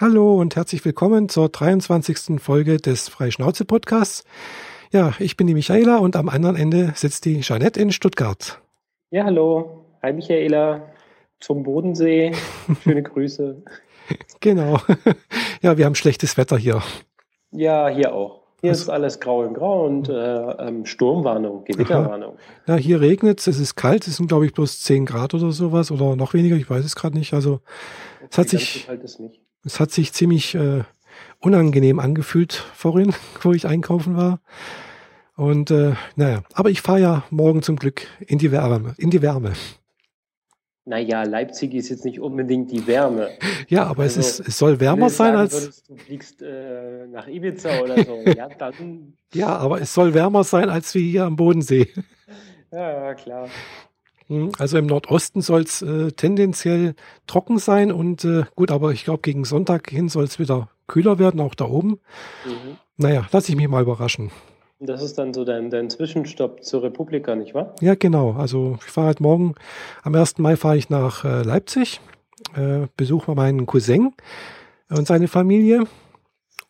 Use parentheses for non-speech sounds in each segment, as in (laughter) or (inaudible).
Hallo und herzlich willkommen zur 23. Folge des Freischnauze-Podcasts. Ja, ich bin die Michaela und am anderen Ende sitzt die Jeanette in Stuttgart. Ja, hallo. Hi Michaela. Zum Bodensee. (laughs) Schöne Grüße. genau. (laughs) Ja, wir haben schlechtes Wetter hier. Ja, hier auch. Hier also, ist alles grau in grau und äh, ähm, Sturmwarnung, Gewitterwarnung. Ja, hier regnet es, es ist kalt, es sind glaube ich bloß 10 Grad oder sowas oder noch weniger, ich weiß es gerade nicht. Also okay, es hat sich. Es hat sich ziemlich äh, unangenehm angefühlt vorhin, (laughs) wo ich einkaufen war. Und äh, naja, aber ich fahre ja morgen zum Glück in die Wärme. In die Wärme. Naja, Leipzig ist jetzt nicht unbedingt die Wärme. (laughs) Ja, aber also, es, ist, es soll wärmer sein als. Würdest, du fliegst äh, nach Ibiza oder so. (laughs) ja, dann. Ja, aber es soll wärmer sein als wie hier am Bodensee. Ja klar. Hm, also im Nordosten soll es äh, tendenziell trocken sein und äh, gut, aber ich glaube, gegen Sonntag hin soll es wieder kühler werden, auch da oben. Mhm. Naja, lass ich mich mal überraschen. Das ist dann so dein, dein Zwischenstopp zur Republika, nicht wahr? Ja, genau. Also ich fahre halt morgen, am 1. Mai fahre ich nach äh, Leipzig, äh, besuche meinen Cousin und seine Familie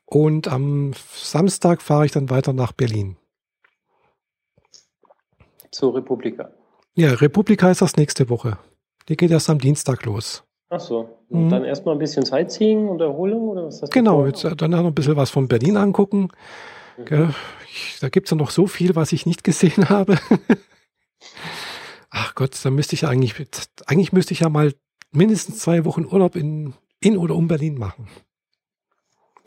und am Samstag fahre ich dann weiter nach Berlin. Zur Republika. Ja, Republika ist das nächste Woche. Die geht erst am Dienstag los. Ach so. Und mhm. dann erstmal ein bisschen Sightseeing und Erholung oder was ist das? Genau, jetzt äh, dann noch ein bisschen was von Berlin angucken. Mhm. Ich, da gibt es ja noch so viel, was ich nicht gesehen (laughs) habe. Ach Gott, da müsste ich ja eigentlich, eigentlich müsste ich ja mal mindestens zwei Wochen Urlaub in, in oder um Berlin machen.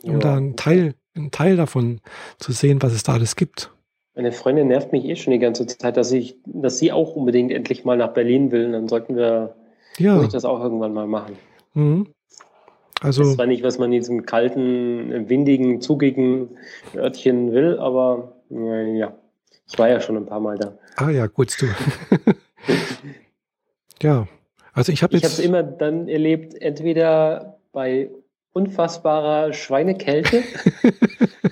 Um ja. da einen Teil, einen Teil davon zu sehen, was es da alles gibt. Meine Freundin nervt mich eh schon die ganze Zeit, dass ich, dass sie auch unbedingt endlich mal nach Berlin will. Und dann sollten wir, ja. das auch irgendwann mal machen. Mhm. Also. Das war nicht, was man in diesem kalten, windigen, zugigen Örtchen will, aber ja, ich war ja schon ein paar Mal da. Ah ja, gut, du. (laughs) ja, also ich habe jetzt. Ich habe es immer dann erlebt, entweder bei unfassbarer Schweinekälte (laughs)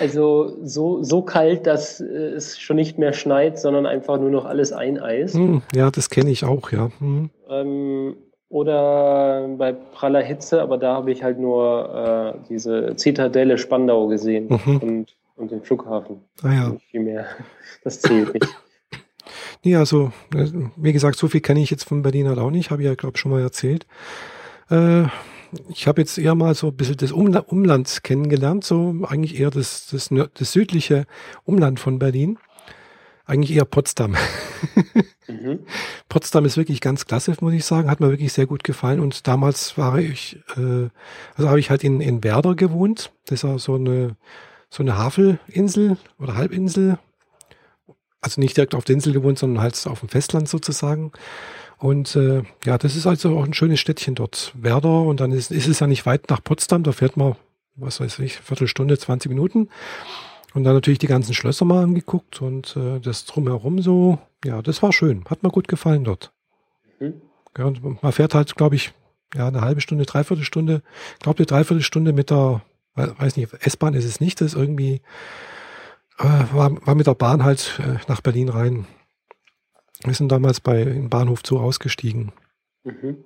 Also so, so kalt, dass äh, es schon nicht mehr schneit, sondern einfach nur noch alles eineist. Hm, ja, das kenne ich auch, ja. Hm. Ähm, oder bei praller Hitze, aber da habe ich halt nur äh, diese Zitadelle Spandau gesehen mhm. und, und den Flughafen. Ah ja. Nicht viel mehr. Das zählt nicht. Nee, also, äh, wie gesagt, so viel kenne ich jetzt von Berlin halt auch nicht, habe ich ja, glaube ich, schon mal erzählt. Äh, ich habe jetzt eher mal so ein bisschen das Umland kennengelernt, so eigentlich eher das, das, das südliche Umland von Berlin. Eigentlich eher Potsdam. (laughs) mhm. Potsdam ist wirklich ganz klasse, muss ich sagen. Hat mir wirklich sehr gut gefallen. Und damals war ich, äh, also habe ich halt in, in Werder gewohnt. Das ist so eine, so eine Havelinsel oder Halbinsel. Also nicht direkt auf der Insel gewohnt, sondern halt auf dem Festland sozusagen. Und äh, ja, das ist also auch ein schönes Städtchen dort. Werder und dann ist, ist es ja nicht weit nach Potsdam, da fährt man, was weiß ich, Viertelstunde, 20 Minuten. Und dann natürlich die ganzen Schlösser mal angeguckt und äh, das drumherum so, ja, das war schön. Hat mir gut gefallen dort. Mhm. Ja, und man fährt halt, glaube ich, ja, eine halbe Stunde, dreiviertel Stunde, glaube eine Dreiviertelstunde mit der, weiß nicht, S-Bahn ist es nicht, das ist irgendwie, äh, war, war mit der Bahn halt äh, nach Berlin rein. Wir sind damals bei im Bahnhof Zoo ausgestiegen. Mhm.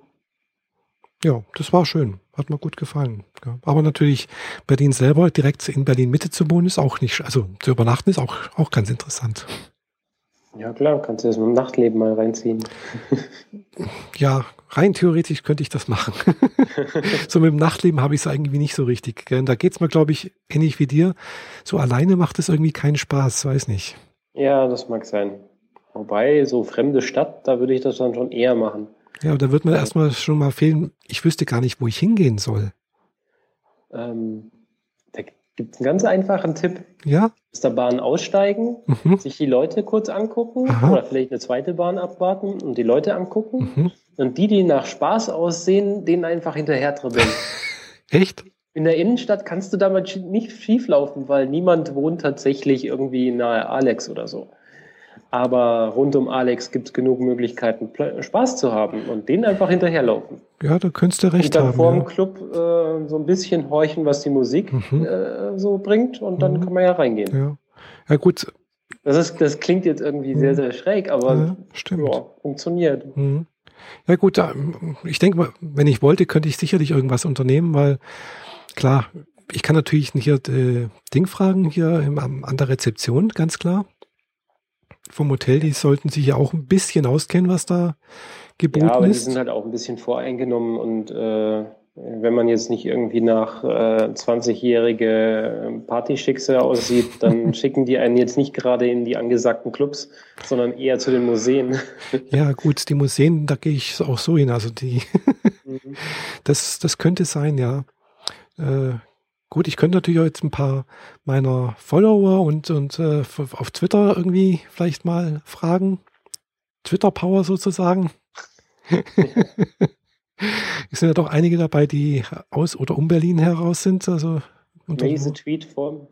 Ja, das war schön. Hat mir gut gefallen. Ja. Aber natürlich Berlin selber, direkt in Berlin Mitte zu wohnen, ist auch nicht, also zu übernachten ist auch, auch ganz interessant. Ja, klar, kannst du das mit dem Nachtleben mal reinziehen. (laughs) ja, rein theoretisch könnte ich das machen. (laughs) so mit dem Nachtleben habe ich es irgendwie nicht so richtig. Da geht es mir, glaube ich, ähnlich wie dir. So alleine macht es irgendwie keinen Spaß, weiß nicht. Ja, das mag sein. Wobei, so fremde Stadt, da würde ich das dann schon eher machen. Ja, aber da wird mir erstmal schon mal fehlen, ich wüsste gar nicht, wo ich hingehen soll. Ähm, da gibt es einen ganz einfachen Tipp. Ja? Aus der Bahn aussteigen, mhm. sich die Leute kurz angucken Aha. oder vielleicht eine zweite Bahn abwarten und die Leute angucken. Mhm. Und die, die nach Spaß aussehen, denen einfach hinterher dribbeln. (laughs) Echt? In der Innenstadt kannst du damit nicht schieflaufen, weil niemand wohnt tatsächlich irgendwie nahe Alex oder so. Aber rund um Alex gibt es genug Möglichkeiten, Spaß zu haben und denen einfach hinterherlaufen. Ja, da könntest du recht und dann haben. vor dem ja. Club äh, so ein bisschen horchen, was die Musik mhm. äh, so bringt und dann mhm. kann man ja reingehen. Ja, ja gut. Das, ist, das klingt jetzt irgendwie mhm. sehr, sehr schräg, aber ja, stimmt. Ja, funktioniert. Mhm. Ja gut, ich denke mal, wenn ich wollte, könnte ich sicherlich irgendwas unternehmen, weil klar, ich kann natürlich hier äh, Ding fragen hier im, an der Rezeption, ganz klar. Vom Hotel, die sollten sich ja auch ein bisschen auskennen, was da geboten ist. Ja, aber ist. die sind halt auch ein bisschen voreingenommen und äh, wenn man jetzt nicht irgendwie nach äh, 20-jährige Partyschickse aussieht, dann (laughs) schicken die einen jetzt nicht gerade in die angesagten Clubs, sondern eher zu den Museen. Ja, gut, die Museen, da gehe ich auch so hin. Also die, mhm. (laughs) das, das könnte sein, ja. Äh, gut, ich könnte natürlich auch jetzt ein paar meiner Follower und, und äh, auf Twitter irgendwie vielleicht mal fragen. Twitter Power sozusagen. (laughs) Es sind ja doch einige dabei, die aus oder um Berlin heraus sind. Also May the tweet for,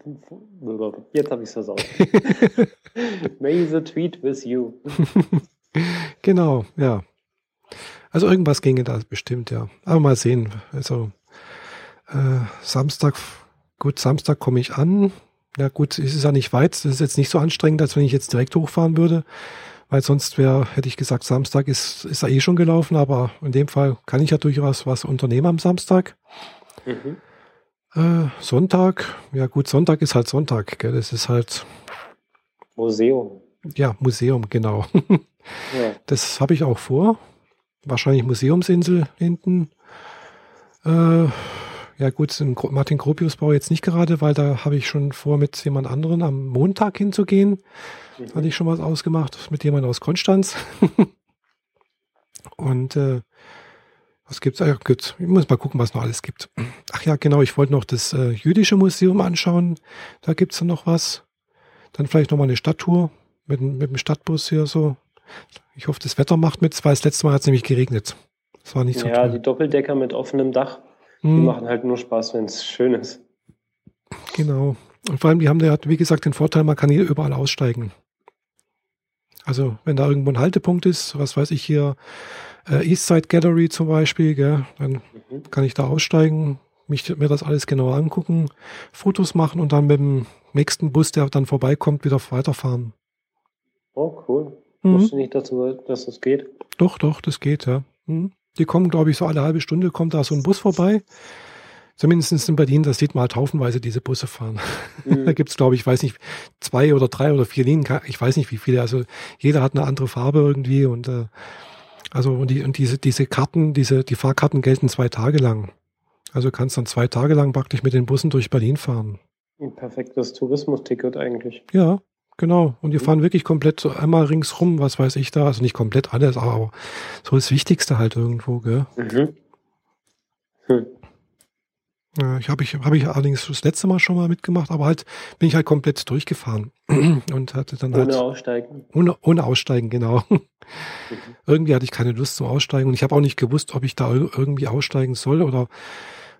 jetzt habe ich es versaut. (laughs) May the tweet with you. (laughs) genau, ja. Also irgendwas ginge da bestimmt, ja. Aber mal sehen. Also äh, Samstag, gut, Samstag komme ich an. Ja gut, es ist ja nicht weit. Das ist jetzt nicht so anstrengend, als wenn ich jetzt direkt hochfahren würde weil sonst wäre, hätte ich gesagt, Samstag ist, ist er eh schon gelaufen, aber in dem Fall kann ich ja durchaus was unternehmen am Samstag. Mhm. Äh, Sonntag, ja gut, Sonntag ist halt Sonntag, gell? das ist halt Museum. Ja, Museum, genau. (laughs) ja. Das habe ich auch vor. Wahrscheinlich Museumsinsel hinten. Äh, ja gut, den Martin Gropius Bau jetzt nicht gerade, weil da habe ich schon vor, mit jemand anderen am Montag hinzugehen. Mhm. Hatte ich schon was ausgemacht mit jemand aus Konstanz. (laughs) Und äh, was gibt's? Ach, gut, ich muss mal gucken, was noch alles gibt. Ach ja, genau, ich wollte noch das äh, jüdische Museum anschauen. Da gibt's dann noch was. Dann vielleicht noch mal eine Stadttour mit, mit dem Stadtbus hier so. Ich hoffe, das Wetter macht mit, weil das letzte Mal hat es nämlich geregnet. Das war nicht so Ja, toll. die Doppeldecker mit offenem Dach. Die hm. machen halt nur Spaß, wenn es schön ist. Genau. Und vor allem, die haben ja, wie gesagt, den Vorteil, man kann hier überall aussteigen. Also, wenn da irgendwo ein Haltepunkt ist, was weiß ich hier, äh, Eastside Gallery zum Beispiel, gell, dann mhm. kann ich da aussteigen, mich, mir das alles genauer angucken, Fotos machen und dann mit dem nächsten Bus, der dann vorbeikommt, wieder weiterfahren. Oh, cool. Mhm. Wusste nicht, dass, dass das geht. Doch, doch, das geht, ja. Mhm. Die kommen, glaube ich, so alle halbe Stunde kommt da so ein Bus vorbei. Zumindest in Berlin, da sieht man halt haufenweise diese Busse fahren. (laughs) Mhm. da gibt's, glaube ich, weiß nicht, zwei oder drei oder vier Linien, ich weiß nicht wie viele. Also jeder hat eine andere Farbe irgendwie und äh, also und, die, und diese, diese Karten, diese, die Fahrkarten gelten zwei Tage lang. Also kannst dann zwei Tage lang praktisch mit den Bussen durch Berlin fahren. Ein perfektes Tourismusticket eigentlich. Ja, Genau. Und die mhm. fahren wirklich komplett so einmal ringsrum, was weiß ich da. Also nicht komplett alles, aber so das Wichtigste halt irgendwo, gell? Mhm. Hm. Ja, ich habe ich, hab ich allerdings das letzte Mal schon mal mitgemacht, aber halt bin ich halt komplett durchgefahren (clears throat) und hatte dann ohne halt. Ohne Aussteigen. Ohne, ohne Aussteigen, genau. (laughs) Mhm. irgendwie hatte ich keine Lust zum Aussteigen und ich habe auch nicht gewusst, ob ich da irgendwie aussteigen soll oder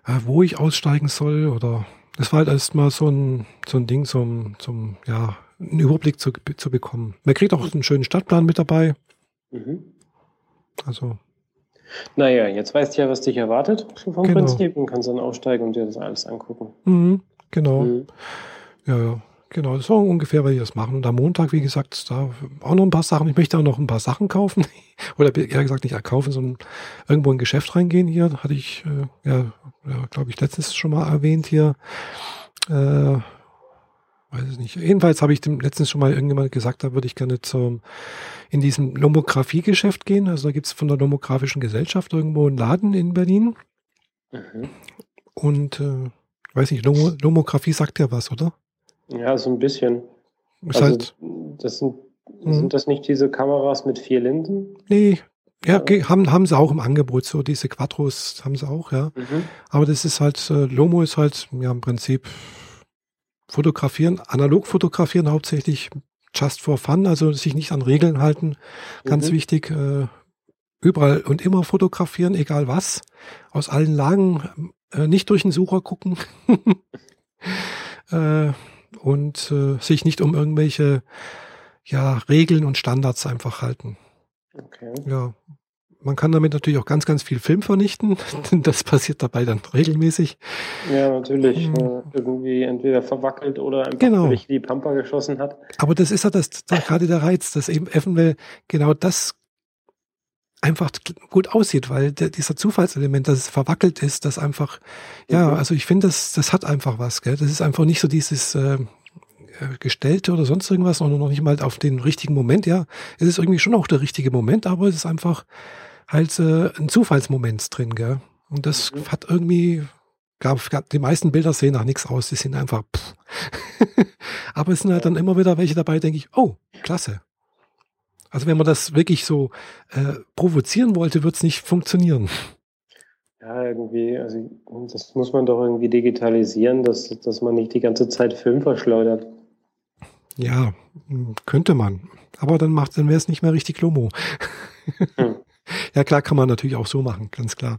äh, wo ich aussteigen soll oder das war halt erstmal so ein, so ein Ding zum, zum, ja, einen Überblick zu, zu bekommen. Man kriegt auch einen schönen Stadtplan mit dabei. Mhm. Also. Naja, jetzt weißt du ja, was dich erwartet vom genau. Prinzip und kannst dann aussteigen und dir das alles angucken. Mhm, genau. Mhm. Ja, ja. Genau, das ist ungefähr, was ich das machen. Und am Montag, wie gesagt, da auch noch ein paar Sachen. Ich möchte auch noch ein paar Sachen kaufen. (laughs) Oder eher gesagt nicht kaufen, sondern irgendwo in ein Geschäft reingehen hier. Hatte ich, äh, ja, ja glaube ich, letztens schon mal erwähnt hier. Äh, weiß ich nicht. Jedenfalls habe ich dem letztens schon mal irgendjemand gesagt, da würde ich gerne zum, in diesem Lomographie-Geschäft gehen. Also da gibt es von der Lomografischen Gesellschaft irgendwo einen Laden in Berlin. Mhm. Und äh, weiß nicht, Lomo Lomographie sagt ja was, oder? Ja, so ein bisschen. Ist also, halt, das sind, mhm. sind das nicht diese Kameras mit vier Linsen? Nee, ja, ja, haben, haben sie auch im Angebot, so diese Quattros haben sie auch, ja. Mhm. Aber das ist halt, äh, Lomo ist halt, ja, im Prinzip fotografieren, analog fotografieren hauptsächlich just for fun, also sich nicht an Regeln halten. Ganz mhm. wichtig, äh, überall und immer fotografieren, egal was, aus allen Lagen, äh, nicht durch den Sucher gucken (laughs) äh, und äh, sich nicht um irgendwelche ja, Regeln und Standards einfach halten. Okay. Ja, man kann damit natürlich auch ganz, ganz viel Film vernichten. (laughs) Das passiert dabei dann regelmäßig. Ja, natürlich. Mhm. Irgendwie entweder verwackelt oder einfach genau. völlig die Pampa geschossen hat. Aber das ist ja das, das gerade der Reiz, dass eben eventuell genau das einfach gut aussieht, weil der, dieser Zufallselement, dass es verwackelt ist, das einfach, ja, mhm. also ich finde, das, das hat einfach was, gell? Das ist einfach nicht so dieses äh, äh, Gestellte oder sonst irgendwas, sondern noch nicht mal auf den richtigen Moment, ja. Es ist irgendwie schon auch der richtige Moment, aber es ist einfach halt äh, ein Zufallsmoment drin, gell? Und das mhm. hat irgendwie, gab, gab, die meisten Bilder sehen nach nichts aus, die sind einfach, (laughs) aber es sind halt dann immer wieder welche dabei, denke ich, oh, klasse. Also wenn man das wirklich so äh, provozieren wollte, wird es nicht funktionieren. Ja, irgendwie, also das muss man doch irgendwie digitalisieren, dass, dass man nicht die ganze Zeit Film verschleudert. Ja, könnte man. Aber dann macht, dann wäre es nicht mehr richtig Lomo. Hm. Ja, klar, kann man natürlich auch so machen, ganz klar.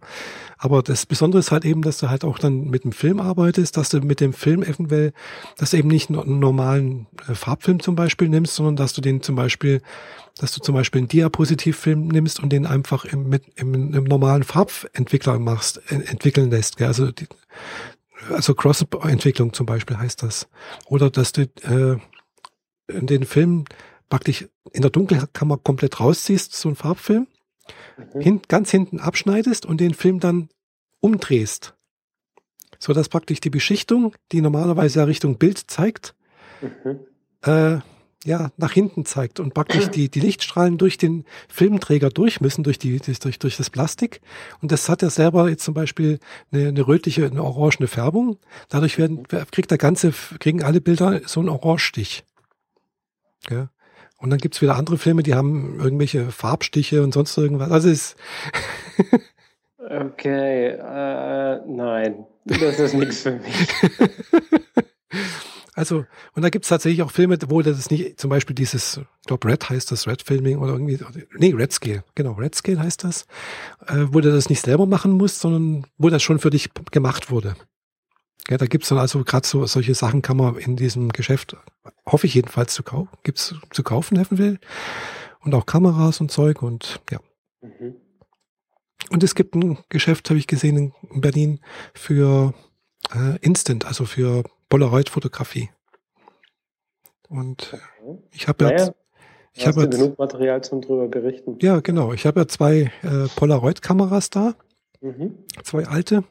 Aber das Besondere ist halt eben, dass du halt auch dann mit dem Film arbeitest, dass du mit dem Film eventuell, dass du eben nicht einen normalen äh, Farbfilm zum Beispiel nimmst, sondern dass du den zum Beispiel, dass du zum Beispiel einen Diapositivfilm nimmst und den einfach im, mit, im, im normalen Farbentwickler machst, entwickeln lässt. Gell? Also, die, also Cross-Entwicklung zum Beispiel heißt das. Oder dass du äh, den Film praktisch in der Dunkelkammer komplett rausziehst, so ein Farbfilm, mhm. hin, ganz hinten abschneidest und den Film dann umdrehst. So dass praktisch die Beschichtung, die normalerweise ja Richtung Bild zeigt, mhm. äh, ja, nach hinten zeigt und praktisch die, die Lichtstrahlen durch den Filmträger durch müssen, durch, die, durch, durch das Plastik. Und das hat er selber jetzt zum Beispiel eine, eine rötliche, eine orangene Färbung. Dadurch werden, kriegt der ganze, kriegen alle Bilder so einen Orangestich. Ja. Und dann gibt's wieder andere Filme, die haben irgendwelche Farbstiche und sonst irgendwas. Also ist. (laughs) okay, äh, nein, das ist nichts für mich. (laughs) Also, und da gibt's tatsächlich auch Filme, wo das nicht, zum Beispiel dieses, ich glaube Red heißt das, Red Filming oder irgendwie, nee, Red Scale, genau, Red Scale heißt das, äh, wo du das nicht selber machen musst, sondern wo das schon für dich gemacht wurde. Ja, da gibt's dann also gerade so solche Sachen kann man in diesem Geschäft, hoffe ich jedenfalls zu kaufen, gibt's zu kaufen, helfen will. Und auch Kameras und Zeug und ja. Mhm. Und es gibt ein Geschäft, habe ich gesehen in Berlin, für äh, Instant, also für Polaroid-Fotografie. Und ich habe naja, jetzt ich habe genug Material zum drüber berichten. Ja, genau. Ich habe ja zwei äh, Polaroid-Kameras da, mhm. zwei alte.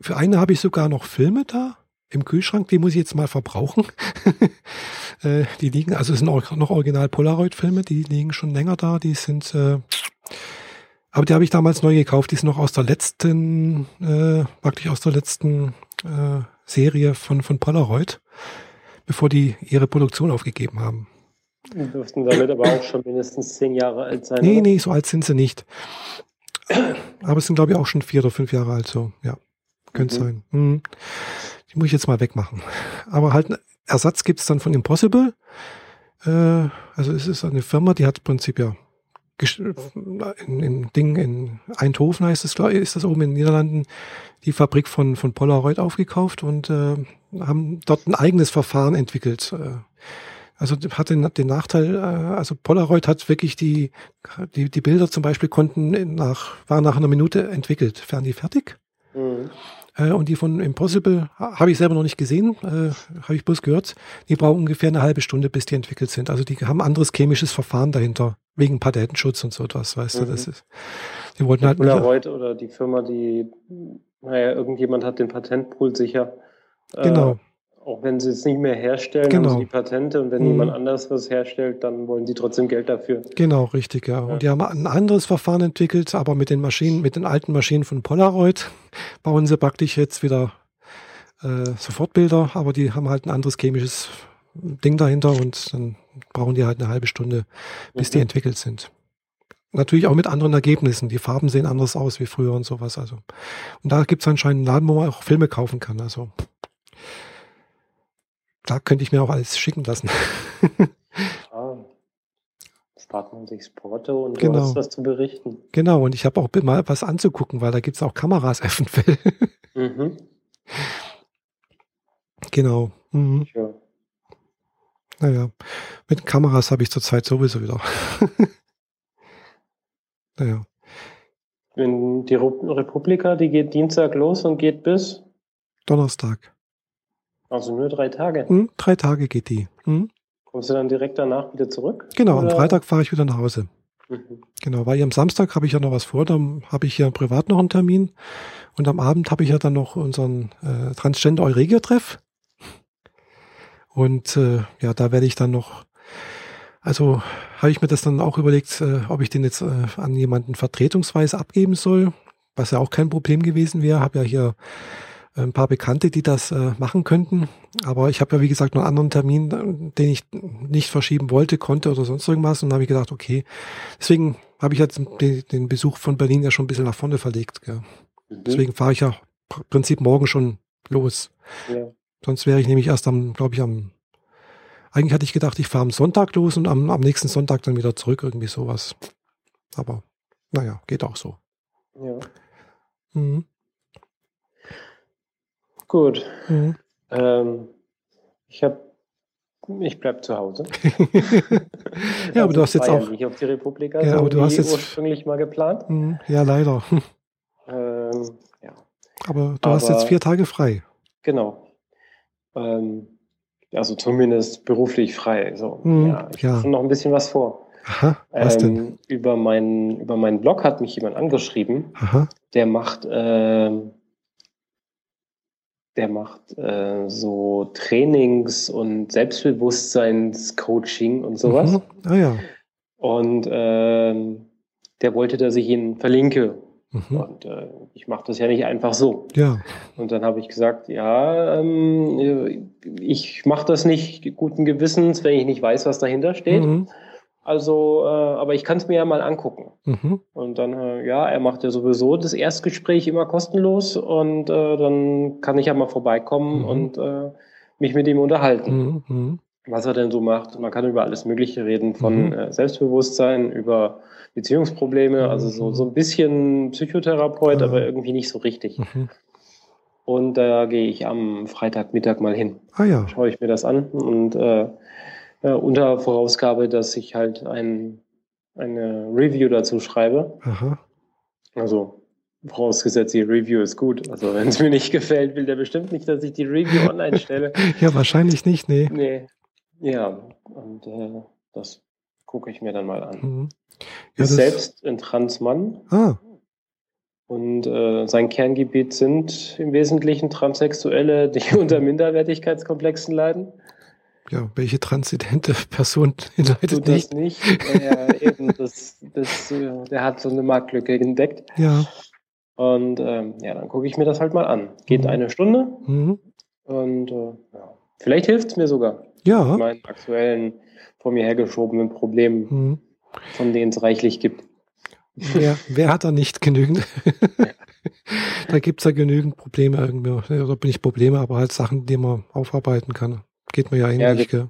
Für eine habe ich sogar noch Filme da im Kühlschrank, die muss ich jetzt mal verbrauchen. (laughs) äh, die liegen, also es sind auch noch original Polaroid-Filme, die liegen schon länger da, die sind, äh, aber die habe ich damals neu gekauft, die sind noch aus der letzten, äh, praktisch aus der letzten äh, Serie von, von Polaroid, bevor die ihre Produktion aufgegeben haben. Die dürften damit aber auch schon mindestens zehn Jahre alt sein. Nee, oder? nee, so alt sind sie nicht. Aber es sind, glaube ich, auch schon vier oder fünf Jahre alt, so, ja. Könnte mhm. sein. Mhm. Die muss ich jetzt mal wegmachen. Aber halt einen Ersatz gibt's dann von Impossible. Äh, also es ist eine Firma, die hat im Prinzip ja in, in Ding in Eindhoven heißt es, ist das oben in den Niederlanden, die Fabrik von, von Polaroid aufgekauft und äh, haben dort ein eigenes Verfahren entwickelt. Äh, also hat den, den Nachteil, äh, also Polaroid hat wirklich die, die, die Bilder zum Beispiel konnten nach, waren nach einer Minute entwickelt. Wären die fertig? Mhm. Äh, und die von Impossible habe ich selber noch nicht gesehen, äh, habe ich bloß gehört. Die brauchen ungefähr eine halbe Stunde, bis die entwickelt sind. Also die haben anderes chemisches Verfahren dahinter, wegen Patentschutz und so etwas, weißt mhm. du, das ist. Die wollten halt. Polaroid oder die Firma, die, naja, irgendjemand hat den Patentpool sicher. Äh, genau. Auch wenn sie es nicht mehr herstellen, genau. haben sie die Patente und wenn mhm. jemand anders was herstellt, dann wollen die trotzdem Geld dafür. Genau, richtig, ja. ja. Und die haben ein anderes Verfahren entwickelt, aber mit den Maschinen, mit den alten Maschinen von Polaroid (laughs) bauen sie praktisch jetzt wieder äh, Sofortbilder, aber die haben halt ein anderes chemisches Ding dahinter und dann brauchen die halt eine halbe Stunde, bis mhm. die entwickelt sind. Natürlich auch mit anderen Ergebnissen. Die Farben sehen anders aus wie früher und sowas. Also. Und da gibt es anscheinend einen Laden, wo man auch Filme kaufen kann. Also da könnte ich mir auch alles schicken lassen. (laughs) ah, spart man sich Porto und genau. du hast was zu berichten. Genau, und ich habe auch mal was anzugucken, weil da gibt es auch Kameras (laughs) eventuell. mhm. Genau. Mhm. Ja. Naja, mit Kameras habe ich zurzeit sowieso wieder. (laughs) naja. Die Republika, die geht Dienstag los und geht bis Donnerstag. Also nur drei Tage? Hm, drei Tage geht die. Hm? Kommst du dann direkt danach wieder zurück? Genau, oder? am Freitag fahre ich wieder nach Hause. Mhm. Genau, weil am Samstag habe ich ja noch was vor, dann habe ich ja privat noch einen Termin und am Abend habe ich ja dann noch unseren äh, Transgender Euregio-Treff. Und äh, ja, da werde ich dann noch, also habe ich mir das dann auch überlegt, äh, ob ich den jetzt äh, an jemanden vertretungsweise abgeben soll, was ja auch kein Problem gewesen wäre. Habe ja hier ein paar Bekannte, die das äh, machen könnten. Aber ich habe ja, wie gesagt, noch einen anderen Termin, den ich nicht verschieben wollte, konnte oder sonst irgendwas. Und dann habe ich gedacht, okay, deswegen habe ich jetzt den, den, Besuch von Berlin ja schon ein bisschen nach vorne verlegt. Mhm. Deswegen fahre ich ja im Prinzip morgen schon los. Ja. Sonst wäre ich nämlich erst am, glaube ich, am, eigentlich hatte ich gedacht, ich fahre am Sonntag los und am, am nächsten Sonntag dann wieder zurück, irgendwie sowas. Aber naja, geht auch so. Ja. Mhm. Gut. Mhm. Ähm, ich habe, ich bleib zu Hause. (laughs) ja, aber du hast jetzt auch nicht auf die Republika, ja, so aber du hast jetzt ursprünglich mal geplant. Mhm. Ja, leider. (laughs) Ähm, ja. Aber du aber, hast jetzt vier Tage frei. Genau. Ähm, also zumindest beruflich frei. So, mhm, ja, ich ja. habe noch ein bisschen was vor. Aha, was ähm, denn? Über meinen, über meinen Blog hat mich jemand angeschrieben. Aha. Der macht ähm, der macht äh, so Trainings und Selbstbewusstseinscoaching und sowas. Mhm. Ah ja. Und äh, der wollte, dass ich ihn verlinke. Mhm. Und äh, ich mache das ja nicht einfach so. Ja. Und dann habe ich gesagt, ja, ähm, ich mache das nicht guten Gewissens, wenn ich nicht weiß, was dahinter steht. Mhm. Also, äh, aber ich kann es mir ja mal angucken. Mhm. Und dann, äh, ja, er macht ja sowieso das Erstgespräch immer kostenlos und äh, dann kann ich ja mal vorbeikommen mhm. und äh, mich mit ihm unterhalten. Mhm. mhm. Was er denn so macht. Man kann über alles Mögliche reden, von mhm. äh, Selbstbewusstsein, über Beziehungsprobleme, also so, so ein bisschen Psychotherapeut, aber irgendwie nicht so richtig. Mhm. Und da gehe ich am Freitagmittag mal hin. Ah ja. Schaue ich mir das an und äh, äh, unter Vorausgabe, dass ich halt ein, eine Review dazu schreibe. Aha. Also vorausgesetzt, die Review ist gut. Also (laughs) wenn es mir nicht gefällt, will der bestimmt nicht, dass ich die Review online stelle. (laughs) ja, wahrscheinlich nicht, nee. Nee. Ja, und äh, das gucke ich mir dann mal an. Mhm. Ja, ist selbst ein Transmann. Ah. Und äh, sein Kerngebiet sind im Wesentlichen Transsexuelle, die (laughs) unter Minderwertigkeitskomplexen leiden ja, welche transzendente (laughs) Person leidet Tut nicht? Das nicht. Ja, eben, das, das, der hat so eine Marktlücke entdeckt. Ja. Und ähm, ja, dann gucke ich mir das halt mal an. Geht mhm. eine Stunde mhm. und äh, ja. vielleicht hilft es mir sogar. Ja. Mit meinen aktuellen, vor mir hergeschobenen Problemen, mhm. von denen es reichlich gibt. Wer, wer hat da nicht genügend? (laughs) da gibt es ja genügend Probleme irgendwie. Oder bin ich Probleme, aber halt Sachen, die man aufarbeiten kann. Geht mir ja ähnlich, ja, gell?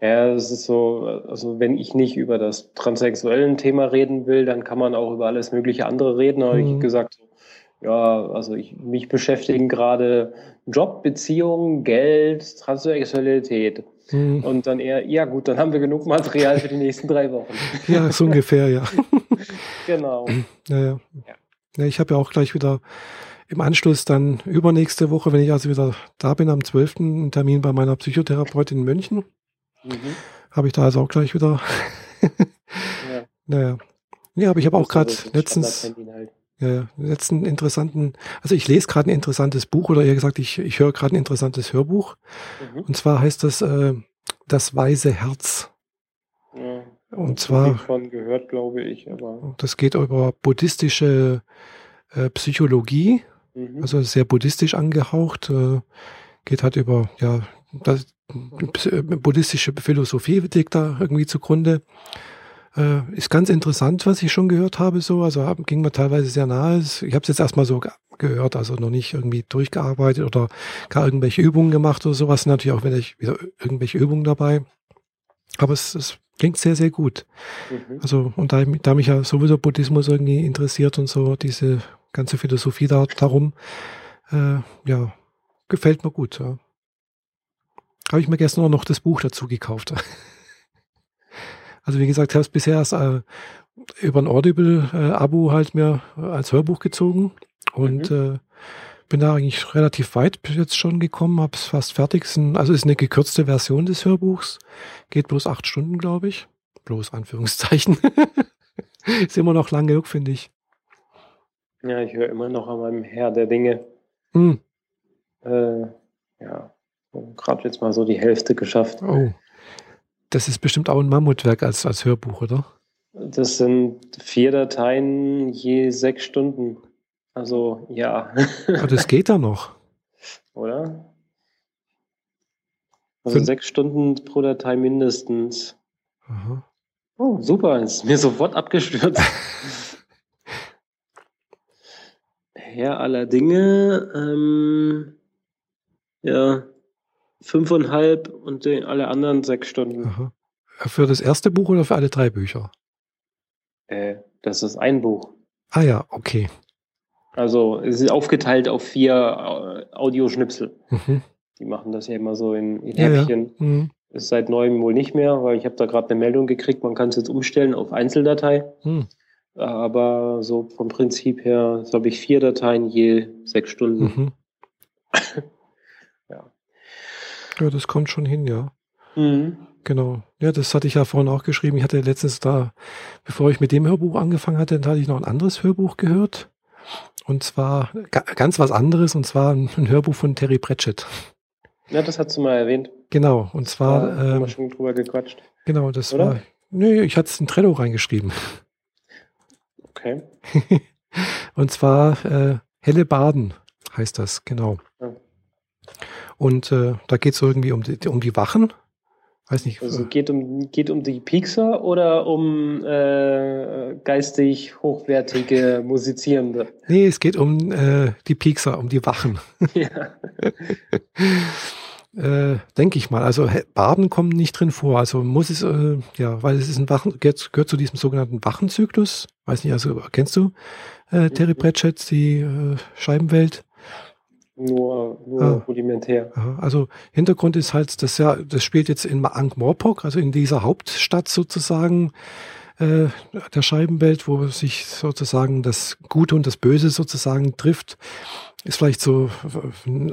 Ja, es ist so, also wenn ich nicht über das transsexuellen Thema reden will, dann kann man auch über alles mögliche andere reden. Aber mhm. ich gesagt, ja, also ich, mich beschäftigen gerade Job, Beziehung, Geld, Transsexualität. Mhm. Und dann eher, ja gut, dann haben wir genug Material für die nächsten drei Wochen. (laughs) Ja, so ungefähr, ja. (laughs) genau. Ja, ja. ja. ich habe ja auch gleich wieder im Anschluss dann übernächste Woche, wenn ich also wieder da bin, am 12. einen Termin bei meiner Psychotherapeutin in München. Mhm. Habe ich da also auch gleich wieder. ja. (laughs) Naja. Ja, aber ich habe auch gerade letztens, halt. ja, letzten interessanten, also ich lese gerade ein interessantes Buch oder eher gesagt, ich, ich höre gerade ein interessantes Hörbuch. Mhm. Und zwar heißt das äh, Das Weise Herz. Ja, und zwar. Von gehört, glaube ich, aber. Das geht über buddhistische äh, Psychologie Mhm. Also sehr buddhistisch angehaucht, äh, geht halt über, ja, das, buddhistische Philosophie liegt da irgendwie zugrunde. Äh, ist ganz interessant, was ich schon gehört habe, so. Also ging mir teilweise sehr nahe. Ich habe es jetzt erstmal so gehört, also noch nicht irgendwie durchgearbeitet oder gar irgendwelche Übungen gemacht oder sowas. Natürlich auch wenn ich wieder irgendwelche Übungen dabei. Aber es, es klingt sehr, sehr gut. Mhm. Also, und da, da mich ja sowieso Buddhismus irgendwie interessiert und so, diese ganze Philosophie da, darum, äh, ja, gefällt mir gut. Ja. Habe ich mir gestern auch noch das Buch dazu gekauft. (laughs) also wie gesagt, ich habe es bisher erst äh, über ein Audible-Abo halt mir als Hörbuch gezogen und mhm. Bin da eigentlich relativ weit jetzt schon gekommen, habe es fast fertig. Also ist eine gekürzte Version des Hörbuchs, geht bloß acht Stunden, glaube ich. bloß Anführungszeichen. (laughs) ist immer noch lang genug, finde ich. Ja, ich höre immer noch an meinem Herr der Dinge. Hm. Äh, ja, gerade jetzt mal so die Hälfte geschafft. Oh. Das ist bestimmt auch ein Mammutwerk als, als Hörbuch, oder? Das sind vier Dateien je sechs Stunden. Also ja. Aber das geht da noch. (laughs) Oder? Also Fün sechs Stunden pro Datei mindestens. Aha. Oh, super, ist mir sofort abgestürzt. (laughs) Herr aller Dinge, ähm, ja, fünfeinhalb und den, alle anderen sechs Stunden. Aha. Für das erste Buch oder für alle drei Bücher? Äh, das ist ein Buch. Ah ja, okay. Also es ist aufgeteilt auf vier äh, Audioschnipsel. Mhm. Die machen das ja immer so in, in Häppchen. Ja, ja. Mhm. Ist seit neuem wohl nicht mehr, weil ich habe da gerade eine Meldung gekriegt, man kann es jetzt umstellen auf Einzeldatei. Mhm. Aber so vom Prinzip her, so habe ich vier Dateien je sechs Stunden. Mhm. ja. Ja, das kommt schon hin, ja. Mhm. Genau. Ja, das hatte ich ja vorhin auch geschrieben. Ich hatte letztens da, bevor ich mit dem Hörbuch angefangen hatte, hatte ich noch ein anderes Hörbuch gehört. Und zwar ganz was anderes, und zwar ein, Hörbuch von Terry Pratchett. Ja, das hast du mal erwähnt. Genau, und zwar. Da haben wir ähm, schon drüber gequatscht. Genau, das Oder? war. Nö, ich hatte es in Trello reingeschrieben. Okay. (laughs) und zwar äh, Helle Baden heißt das, genau. Ja. Und äh, da geht es irgendwie um die, um die Wachen Weiß nicht. Also geht um, geht um die Pixar oder um äh, geistig hochwertige Musizierende? Nee, es geht um äh, die Pixar, um die Wachen. Ja. (laughs) äh, Denke ich mal. Also Baden kommen nicht drin vor. Also muss es, äh, ja, weil es ist ein Wachen, gehört, gehört zu diesem sogenannten Wachenzyklus. Weiß nicht, also kennst du äh, Terry mhm. Pratchett, die äh, Scheibenwelt? Nur, nur ah. rudimentär. Also Hintergrund ist halt, das ja, das spielt jetzt in Ankh-Morpork, also in dieser Hauptstadt sozusagen äh, der Scheibenwelt, wo sich sozusagen das Gute und das Böse sozusagen trifft. Ist vielleicht so, äh,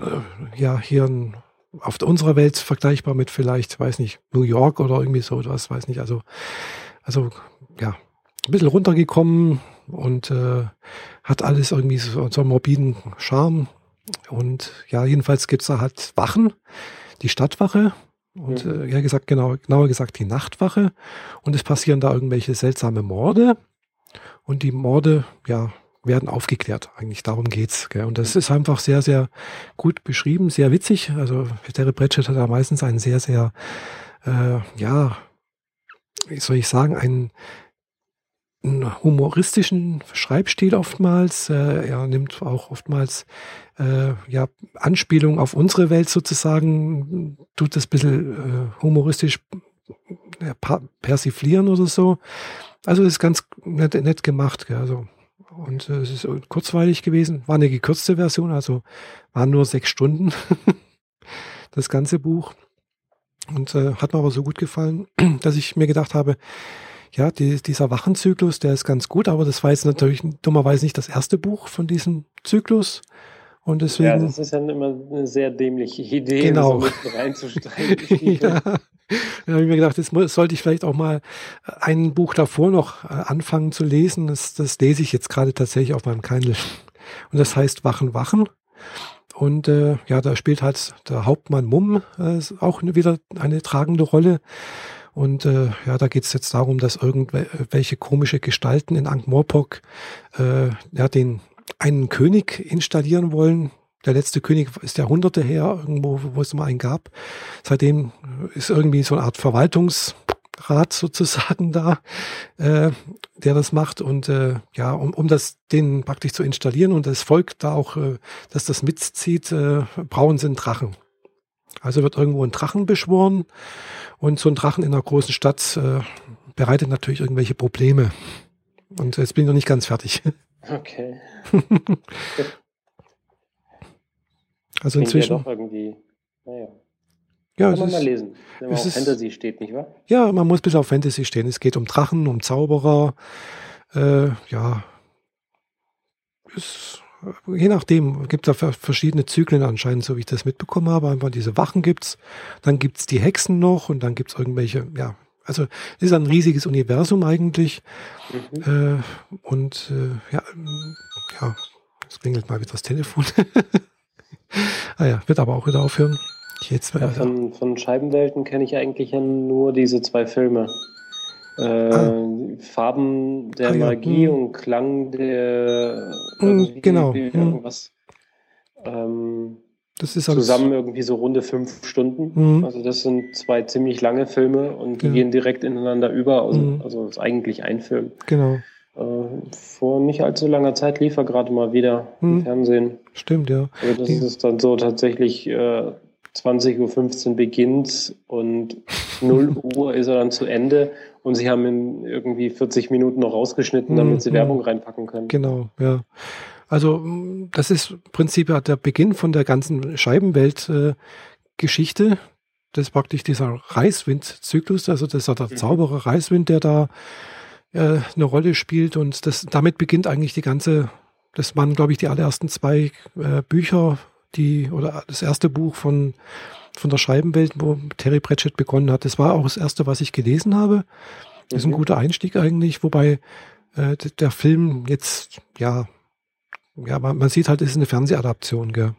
ja, hier ein, auf unserer Welt vergleichbar mit vielleicht, weiß nicht, New York oder irgendwie so etwas, weiß nicht. Also, also ja, ein bisschen runtergekommen und äh, hat alles irgendwie so, so einen morbiden Charme und ja, jedenfalls gibt's da halt Wachen, die Stadtwache und mhm. äh, ja gesagt, genau, genauer gesagt die Nachtwache. Und es passieren da irgendwelche seltsame Morde. Und die Morde, ja, werden aufgeklärt. Eigentlich darum geht's. Gell? Und das ist einfach sehr, sehr gut beschrieben, sehr witzig. Also Terry Pratchett hat da meistens einen sehr, sehr, äh, ja, wie soll ich sagen, einen einen humoristischen Schreibstil oftmals. Äh, er nimmt auch oftmals äh, ja, Anspielungen auf unsere Welt sozusagen, tut das ein bisschen äh, humoristisch persiflieren oder so. Also es ist ganz nett, nett gemacht. Gell? Also, und äh, es ist kurzweilig gewesen. War eine gekürzte Version, also waren nur sechs Stunden (laughs) das ganze Buch. Und äh, hat mir aber so gut gefallen, dass ich mir gedacht habe, ja, die, dieser Wachenzyklus, der ist ganz gut, aber das war jetzt natürlich dummerweise nicht das erste Buch von diesem Zyklus. Und deswegen. Ja, das ist ja immer eine sehr dämliche Idee, genau. so reinzusteigen. (laughs) ja. Da habe ich mir gedacht, jetzt sollte ich vielleicht auch mal ein Buch davor noch äh, anfangen zu lesen. Das, das lese ich jetzt gerade tatsächlich auf meinem Kindle. Und das heißt Wachen, Wachen. Und äh, ja, da spielt halt der Hauptmann Mumm äh, auch wieder eine tragende Rolle. Und äh, ja, da geht es jetzt darum, dass irgendwelche komische Gestalten in Ankh-Morpork äh, ja, den einen König installieren wollen. Der letzte König ist Jahrhunderte her, irgendwo, wo es mal einen gab. Seitdem ist irgendwie so eine Art Verwaltungsrat sozusagen da, äh, der das macht. Und äh, ja, um, um das den praktisch zu installieren und das Volk da auch, äh, dass das mitzieht, äh, brauchen sie einen Drachen. Also wird irgendwo ein Drachen beschworen und so ein Drachen in einer großen Stadt äh, bereitet natürlich irgendwelche Probleme. Und jetzt bin ich noch nicht ganz fertig. Okay. (laughs) also inzwischen. Ja, doch irgendwie. Naja. Ja, Kann man ist, mal lesen, wenn man auf Fantasy steht, nicht wahr? Ja, man muss bis auf Fantasy stehen. Es geht um Drachen, um Zauberer. Äh, ja. Ist je nachdem, gibt es da verschiedene Zyklen anscheinend, so wie ich das mitbekommen habe. Einfach diese Wachen gibt's, dann gibt's die Hexen noch und dann gibt's irgendwelche, ja, also es ist ein riesiges Universum eigentlich. Mhm. Äh, und äh, ja, ja, es klingelt mal wieder das Telefon. (laughs) ah ja, wird aber auch wieder aufhören. Jetzt ja, von, von Scheibenwelten kenne ich eigentlich ja nur diese zwei Filme. Äh, ah. Farben der ah, Magie ja. Hm. und Klang der hm, genau. Hm. irgendwas. Ähm, das ist zusammen irgendwie so runde fünf Stunden. Mhm. Also das sind zwei ziemlich lange Filme und die ja. gehen direkt ineinander über. Also, mhm. also ist eigentlich ein Film. Genau. Äh, vor nicht allzu langer Zeit lief er gerade mal wieder mhm. im Fernsehen. Stimmt, ja. Also das die. ist dann so tatsächlich äh, 20.15 Uhr beginnt und 0 (laughs) Uhr ist er dann zu Ende und sie haben ihn irgendwie 40 Minuten noch rausgeschnitten, damit sie mhm. Werbung reinpacken können. Genau, ja. Also das ist im Prinzip der Beginn von der ganzen Scheibenwelt-Geschichte. Äh, das ist praktisch dieser Reiswind-Zyklus, also das ist der mhm. Zauberer Reiswind, der da äh, eine Rolle spielt und das, damit beginnt eigentlich die ganze, das waren glaube ich die allerersten zwei äh, Bücher, die, oder das erste Buch von, von der Scheibenwelt, wo Terry Pratchett begonnen hat. Das war auch das erste, was ich gelesen habe. Das ist ein mhm. guter Einstieg eigentlich, wobei äh, der Film jetzt, ja, ja, man, man sieht halt, es ist eine Fernsehadaption, gell.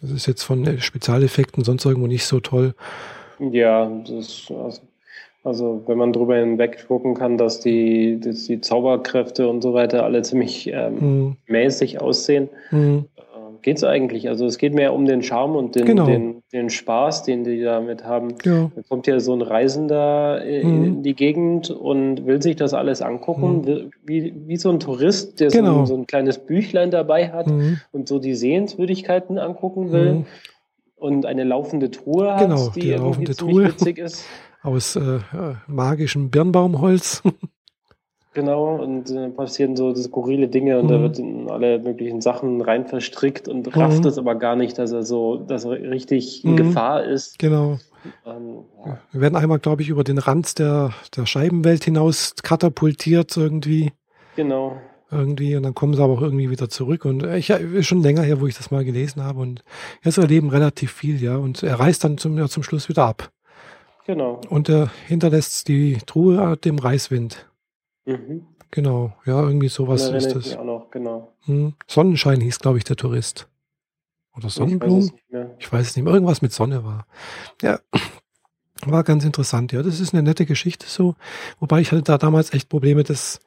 Das ist jetzt von Spezialeffekten sonst irgendwo nicht so toll. Ja, das, also, also wenn man drüber hinweg gucken kann, dass die, dass die Zauberkräfte und so weiter alle ziemlich ähm, mhm. mäßig aussehen, mhm geht es eigentlich? Also es geht mehr um den Charme und den, genau. den, den Spaß, den die damit haben. Ja. Da kommt ja so ein Reisender in, mhm. in die Gegend und will sich das alles angucken, mhm. wie, wie so ein Tourist, der genau. so, so, ein kleines Büchlein dabei hat mhm. und so die Sehenswürdigkeiten angucken will mhm. und eine laufende Truhe hat, genau, die, die irgendwie Truhe witzig ist. (laughs) Aus äh, magischem Birnbaumholz. Genau, und äh, passieren so skurrile Dinge und mhm. da wird in alle möglichen Sachen rein verstrickt und rafft mhm. es aber gar nicht, dass er so, dass er richtig in mhm. Gefahr ist. Genau. Ähm, ja. Wir werden einmal, glaube ich, über den Rand der, der Scheibenwelt hinaus katapultiert irgendwie. Genau. Irgendwie, und dann kommen sie aber auch irgendwie wieder zurück. Und ich ist schon länger her, wo ich das mal gelesen habe. Und jetzt erleben relativ viel, ja. Und er reist dann zum, ja, zum Schluss wieder ab. Genau. Und er hinterlässt die Truhe dem Reiswind. Mhm. Genau, ja, irgendwie sowas ist das. Auch noch, genau. Hm. Sonnenschein hieß, glaube ich, der Tourist. Oder Sonnenblumen? Ich weiß, ich weiß es nicht mehr. Irgendwas mit Sonne war. Ja, (clears throat) war ganz interessant. Ja, das ist eine nette Geschichte so. Wobei ich hatte da damals echt Probleme, das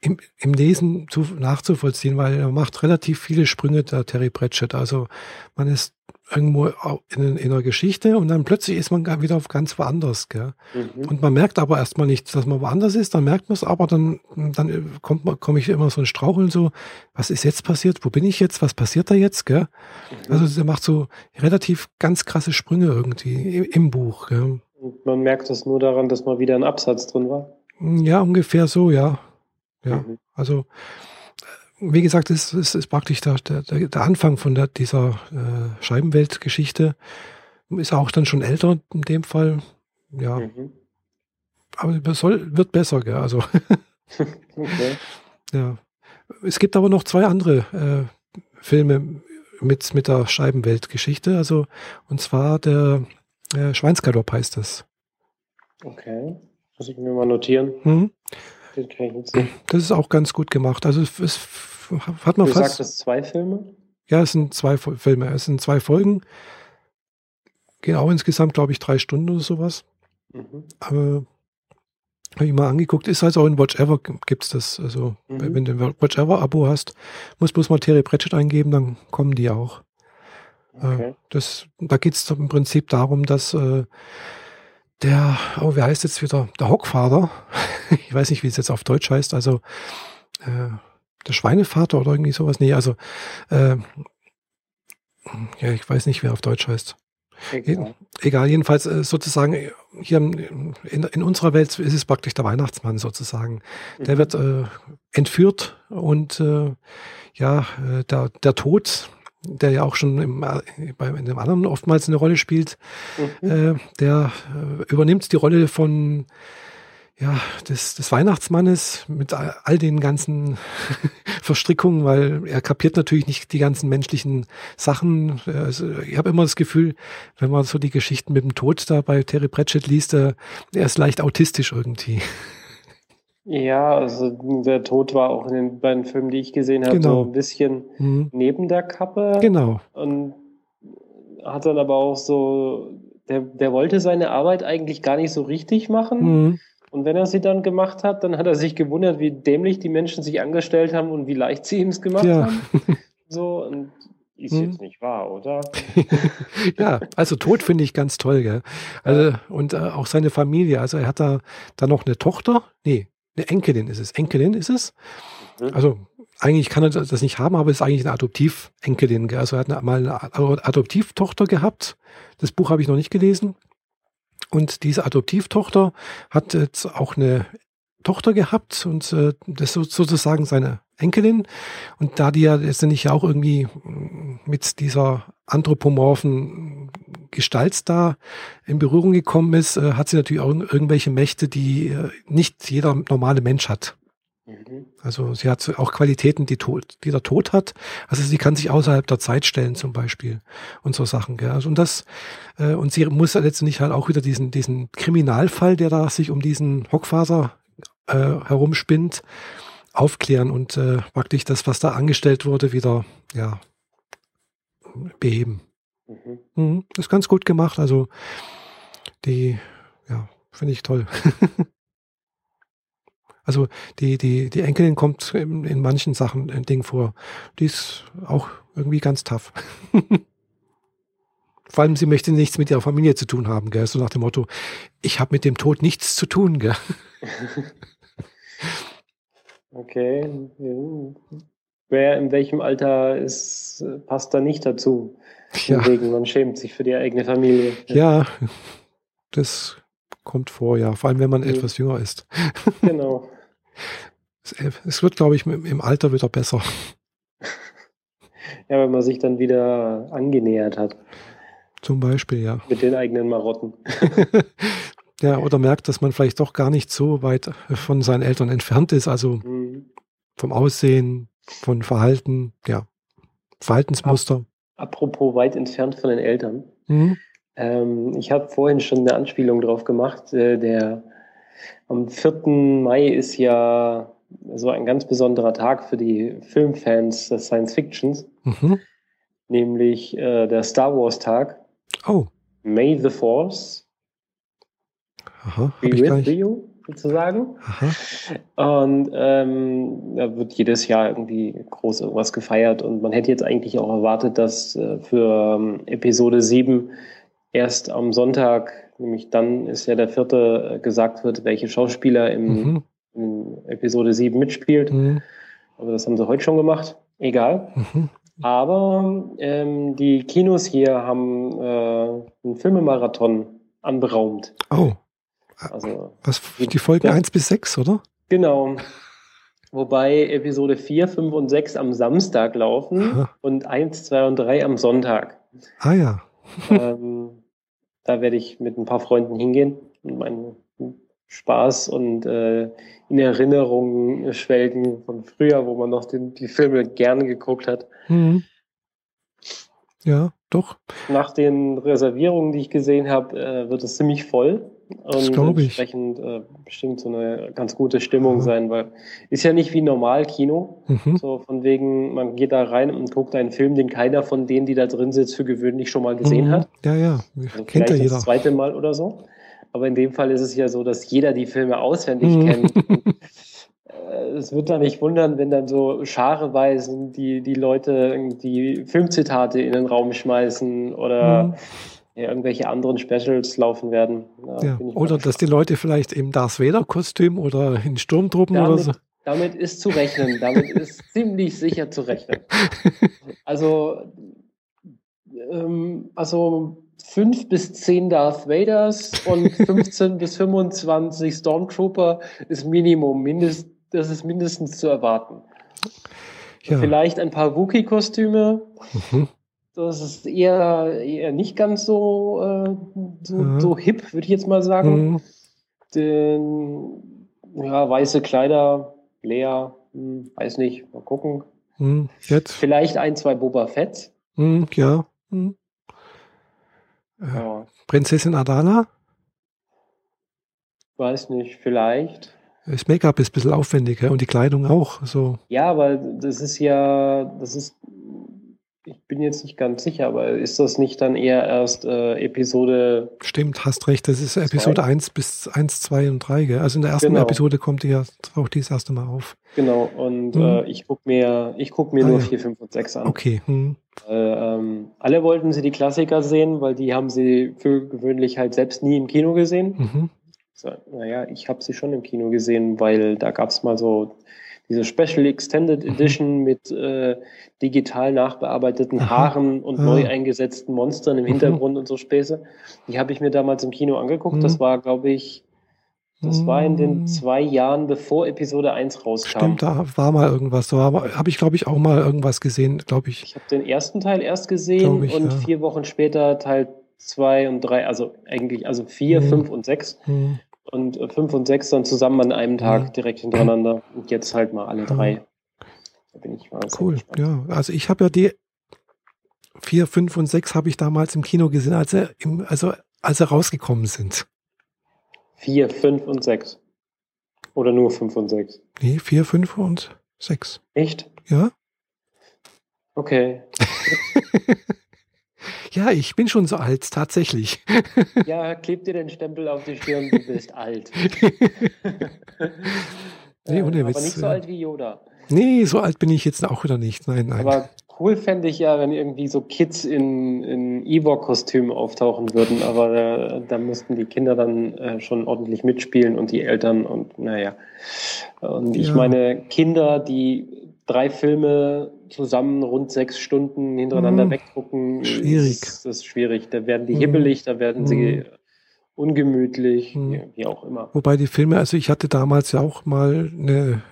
im, im Lesen zu, nachzuvollziehen, weil er macht relativ viele Sprünge, der Terry Pratchett. Also man ist irgendwo in, in einer Geschichte und dann plötzlich ist man wieder auf ganz woanders. Gell? Mhm. Und man merkt aber erstmal nicht, dass man woanders ist, dann merkt man es aber, dann, dann kommt man, komme ich immer so ein Straucheln so, was ist jetzt passiert, wo bin ich jetzt, was passiert da jetzt? Gell? Mhm. Also der macht so relativ ganz krasse Sprünge irgendwie im, im Buch. Gell? Und man merkt es nur daran, dass mal wieder ein Absatz drin war. Ja, ungefähr so, ja. Ja, mhm. also wie gesagt, es ist, ist, praktisch der, der, der, Anfang von der, dieser äh, Scheibenwelt-Geschichte. Ist auch dann schon älter in dem Fall. Ja. Mhm. Aber soll, wird besser, gell? Also. (laughs) okay. Ja. Es gibt aber noch zwei andere äh, Filme mit, mit der Scheibenwelt-Geschichte. Also, und zwar der äh, Schweinsgalopp heißt das. Okay. Muss ich mir mal notieren. Mhm. Den kann ich jetzt nicht. Das ist auch ganz gut gemacht. Also es hat man du fast. Du sagst zwei Filme? Ja, es sind zwei Filme. Es sind zwei Folgen. Gehen auch insgesamt, glaube ich, drei Stunden oder sowas. Mhm. Aber habe ich mal angeguckt, ist halt auch in Watch Ever gibt es das. Also, mhm. wenn du ein Watch Ever Abo hast, musst bloß mal Terry Pratchett eingeben, dann kommen die auch. Äh, okay. das, da geht es im Prinzip darum, dass äh, der, oh, wie heißt jetzt wieder? Der Hockvater. (laughs) ich weiß nicht, wie es jetzt auf Deutsch heißt. Also, äh, der Schweinevater oder irgendwie sowas. Nee, also, äh, ja, ich weiß nicht, wer auf Deutsch heißt. Egal, Egal jedenfalls äh, sozusagen hier in, in, unserer Welt ist es praktisch der Weihnachtsmann sozusagen. Der mhm. wird äh, entführt und äh, ja, äh, der, der Tod, der ja auch schon im, äh, bei, in dem anderen oftmals eine Rolle spielt, mhm. äh, der äh, übernimmt die Rolle von ja, des, des Weihnachtsmannes mit all den ganzen (laughs) Verstrickungen, weil er kapiert natürlich nicht die ganzen menschlichen Sachen. Also ich habe immer das Gefühl, wenn man so die Geschichten mit dem Tod da bei Terry Pratchett liest, er, er ist leicht autistisch irgendwie. Ja, also der Tod war auch in den beiden Filmen, die ich gesehen habe, genau. so ein bisschen mhm. neben der Kappe. Genau. Und hat dann aber auch so, der, der wollte seine Arbeit eigentlich gar nicht so richtig machen. Mhm. Und wenn er sie dann gemacht hat, dann hat er sich gewundert, wie dämlich die Menschen sich angestellt haben und wie leicht sie ihm es gemacht ja. haben. So, und (laughs) ist hm. jetzt nicht wahr, oder? (laughs) ja, also Tod finde ich ganz toll, gell? Also, und äh, auch seine Familie. Also er hat da, da noch eine Tochter, nee, eine Enkelin ist es. Enkelin ist es. Mhm. Also eigentlich kann er das nicht haben, aber es ist eigentlich eine Adoptivenkelin. Also er hat eine, mal eine Adoptivtochter gehabt. Das Buch habe ich noch nicht gelesen. Und diese Adoptivtochter hat jetzt auch eine Tochter gehabt und äh, das ist sozusagen seine Enkelin. Und da die ja letztendlich auch irgendwie mit dieser anthropomorphen Gestalt da in Berührung gekommen ist, äh, hat sie natürlich auch irgendwelche Mächte, die äh, nicht jeder normale Mensch hat. Mhm. Also sie hat auch Qualitäten, die, Tod, die der Tod hat. Also sie kann sich außerhalb der Zeit stellen zum Beispiel und so Sachen. Gell? Also und das äh, und sie muss letztendlich halt auch wieder diesen diesen Kriminalfall, der da sich um diesen Hockfaser äh, herumspinnt, aufklären und äh, praktisch das, was da angestellt wurde, wieder ja beheben. Mhm. Mhm, ist ganz gut gemacht. Also die ja finde ich toll. (laughs) Also die, die, die Enkelin kommt in, in manchen Sachen ein Ding vor. Die ist auch irgendwie ganz tough. (laughs) Vor allem, sie möchte nichts mit ihrer Familie zu tun haben, gell? So nach dem Motto, ich habe mit dem Tod nichts zu tun, gell? (laughs) okay. Wer in welchem Alter ist, passt da nicht dazu? (laughs) Ja. Deswegen, man schämt sich für die eigene Familie. Ja, das kommt vor, ja. Vor allem, wenn man mhm. etwas jünger ist. Genau. Es wird, glaube ich, im Alter wieder besser. (laughs) Ja, wenn man sich dann wieder angenähert hat. Zum Beispiel, ja. Mit den eigenen Marotten. (laughs) ja, oder merkt, dass man vielleicht doch gar nicht so weit von seinen Eltern entfernt ist. Also mhm. vom Aussehen, von Verhalten, ja. Verhaltensmuster. Apropos weit entfernt von den Eltern. Mhm. Ähm, ich habe vorhin schon eine Anspielung drauf gemacht. Äh, der am 4. Mai ist ja so ein ganz besonderer Tag für die Filmfans des Science Fictions, mhm. nämlich äh, der Star Wars Tag. Oh. May the Force Aha, be with you, sozusagen. Aha. Und ähm, da wird jedes Jahr irgendwie groß irgendwas gefeiert und man hätte jetzt eigentlich auch erwartet, dass äh, für ähm, Episode 7 erst am Sonntag, nämlich dann ist ja der vierte, äh, gesagt wird, welche Schauspieler im, mhm. in Episode 7 mitspielt. Mhm. Aber das haben sie heute schon gemacht. Egal. Mhm. Aber ähm, die Kinos hier haben äh, einen Filmemarathon anberaumt. Oh. Also, Was, die Folgen ja, 1 bis 6, oder? Genau. Wobei Episode 4, 5 und 6 am Samstag laufen Aha. und 1, 2 und 3 am Sonntag. Ah ja. ähm, da werde ich mit ein paar Freunden hingehen und meinen Spaß und äh, in Erinnerungen schwelgen von früher, wo man noch den, die Filme gerne geguckt hat. Mhm. Ja, doch. Nach den Reservierungen, die ich gesehen habe, äh, wird es ziemlich voll. Und entsprechend äh, bestimmt so eine ganz gute Stimmung ja. sein, weil ist ja nicht wie normal Kino. Mhm. So von wegen, man geht da rein und guckt einen Film, den keiner von denen, die da drin sitzt, für gewöhnlich schon mal gesehen mhm. hat. Ja, ja. Also Kennt ja jeder. Das zweite Mal oder so. Aber in dem Fall ist es ja so, dass jeder die Filme auswendig mhm. kennt. (laughs) Äh, es wird da nicht wundern, wenn dann so schareweise die, die Leute die Filmzitate in den Raum schmeißen oder mhm ja, irgendwelche anderen Specials laufen werden. Ja, oder dass die Leute vielleicht im Darth Vader-Kostüm oder in Sturmtruppen damit, oder so. Damit ist zu rechnen, damit (laughs) ist ziemlich sicher zu rechnen. Also, ähm, also fünf bis zehn Darth Vaders und (laughs) 15 bis 25 Stormtrooper ist Minimum, mindest, das ist mindestens zu erwarten. Ja. Vielleicht ein paar Wookie-Kostüme. Mhm. Das ist eher, eher nicht ganz so, äh, so, mhm. so hip, würde ich jetzt mal sagen. Mhm. den, ja, weiße Kleider, leer, hm, weiß nicht, mal gucken. Hm, jetzt. Vielleicht ein, zwei Boba Fett. Hm, ja. Hm. Äh, ja. Prinzessin Adana? Weiß nicht, vielleicht. Das Make-up ist ein bisschen aufwendiger und die Kleidung auch. So. Ja, aber das ist ja, das ist ich bin jetzt nicht ganz sicher, aber ist das nicht dann eher erst äh, Episode. Stimmt, hast recht, das ist Episode zwei? 1 bis 1, 2 und 3, gell? Also in der ersten genau. Episode kommt die ja, taucht die das erste Mal auf. Genau, und hm. äh, ich gucke mir, ich guck mir ah, nur ja. 4, 5 und 6 an. Okay. Hm. Äh, ähm, alle wollten sie die Klassiker sehen, weil die haben sie für gewöhnlich halt selbst nie im Kino gesehen. Mhm. So, naja, ich habe sie schon im Kino gesehen, weil da gab es mal so diese Special Extended mhm. Edition mhm. mit äh, digital nachbearbeiteten Haaren und ah. neu eingesetzten Monstern im mhm. Hintergrund und so Späße. Die habe ich mir damals im Kino angeguckt. Mhm. Das war, glaube ich, das war in den mhm. zwei Jahren, bevor Episode 1 rauskam. Stimmt, da war mal irgendwas. Da habe ich, glaube ich, auch mal irgendwas gesehen, glaube ich. Ich habe den ersten Teil erst gesehen ich, und ja. vier Wochen später Teil 2 und 3, also eigentlich, also 4, 5 mhm. und 6. Mhm und 5 und 6 dann zusammen an einem Tag ja. direkt hintereinander. Und jetzt halt mal alle drei. Da bin ich mal Cool, ja. Also ich habe ja die 4, 5 und 6 habe ich damals im Kino gesehen, als er, im, also, als er rausgekommen sind. 4, 5 und 6. Oder nur 5 und 6? Nee, 4, 5 und 6. Echt? Ja. Okay. (laughs) Ja, ich bin schon so alt, tatsächlich. (laughs) Ja, kleb dir den Stempel auf die Stirn, du bist alt. (laughs) nee, ohne äh, Witz. Aber nicht so alt wie Yoda. Nee, so alt bin ich jetzt auch wieder nicht. Nein, nein. Aber cool fände ich ja, wenn irgendwie so Kids in, in Ewok-Kostümen auftauchen würden, aber äh, da müssten die Kinder dann äh, schon ordentlich mitspielen und die Eltern und naja. Und ich ja. meine, Kinder, die drei Filme zusammen rund sechs Stunden hintereinander hm, weggucken, schwierig. Ist, ist schwierig. Da werden die hm. hibbelig, da werden hm. sie ungemütlich, hm. wie auch immer. Wobei die Filme, also ich hatte damals ja auch mal eine,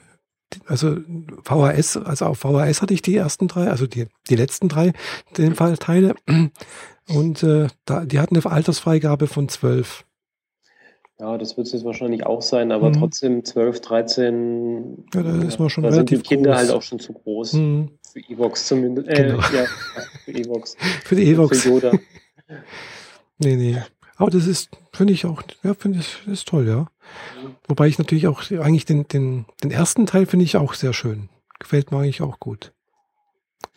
also VHS, also auf VHS hatte ich die ersten drei, also die, die letzten drei, in dem Fall Teile. Und äh, da, die hatten eine Altersfreigabe von zwölf. Ja, das wird es jetzt wahrscheinlich auch sein, aber mhm. trotzdem 12, 13. Ja, da ist man schon da relativ sind die Kinder groß. halt auch schon zu groß. Mhm. Für Evox zumindest. Äh, genau. ja, für Evox. (laughs) für die Evox. Für Yoda. (laughs) nee, nee. Aber das ist, finde ich auch, ja, finde ich, ist toll, ja. Mhm. Wobei ich natürlich auch eigentlich den, den, den ersten Teil finde ich auch sehr schön. Gefällt mir eigentlich auch gut.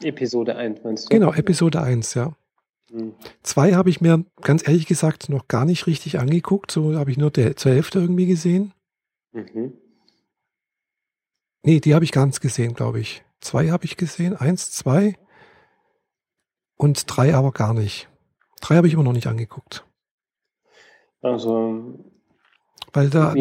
Episode 1 meinst du? Genau, Episode 1, ja. Zwei habe ich mir ganz ehrlich gesagt noch gar nicht richtig angeguckt. So habe ich nur der, zur Hälfte irgendwie gesehen. Mhm. Nee, die habe ich ganz gesehen, glaube ich. Zwei habe ich gesehen, eins, zwei und drei aber gar nicht. Drei habe ich immer noch nicht angeguckt. Also weil da,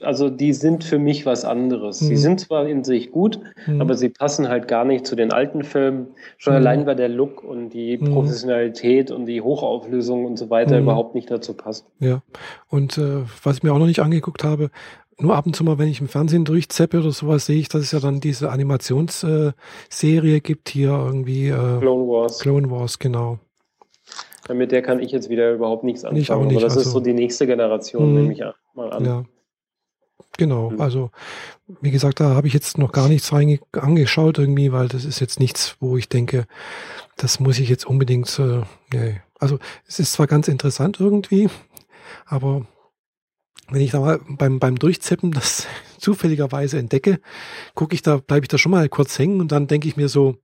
also die sind für mich was anderes. Mhm. Sie sind zwar in sich gut, mhm. aber sie passen halt gar nicht zu den alten Filmen. Schon mhm. allein weil der Look und die mhm. Professionalität und die Hochauflösung und so weiter mhm. überhaupt nicht dazu passt. Ja, und äh, was ich mir auch noch nicht angeguckt habe, nur ab und zu mal, wenn ich im Fernsehen durchzeppe oder sowas, sehe ich, dass es ja dann diese Animationsserie äh, gibt hier irgendwie. Äh, Clone Wars. Clone Wars, genau. Mit der kann ich jetzt wieder überhaupt nichts anfangen. Ich auch nicht, aber das also, ist so die nächste Generation, nehme ich mal an. Ja. Genau, mhm. also wie gesagt, da habe ich jetzt noch gar nichts angeschaut irgendwie, weil das ist jetzt nichts, wo ich denke, das muss ich jetzt unbedingt, äh, nee. also es ist zwar ganz interessant irgendwie, aber wenn ich da mal beim, beim Durchzippen das (laughs) zufälligerweise entdecke, gucke ich da, bleibe ich da schon mal kurz hängen und dann denke ich mir so,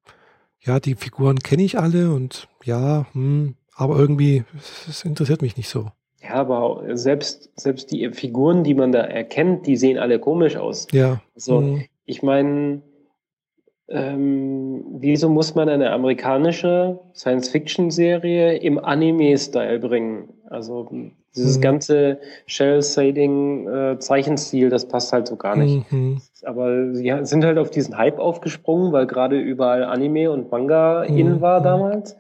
ja, die Figuren kenne ich alle und ja, hm, aber irgendwie, es interessiert mich nicht so. Ja, aber selbst, selbst die Figuren, die man da erkennt, die sehen alle komisch aus. Ja. Also, mhm. ich meine, ähm, wieso muss man eine amerikanische Science-Fiction-Serie im Anime-Style bringen? Also dieses mhm. ganze Shell-Shading-Zeichenstil, äh, das passt halt so gar nicht. Mhm. Aber sie sind halt auf diesen Hype aufgesprungen, weil gerade überall Anime und Manga mhm. in war damals.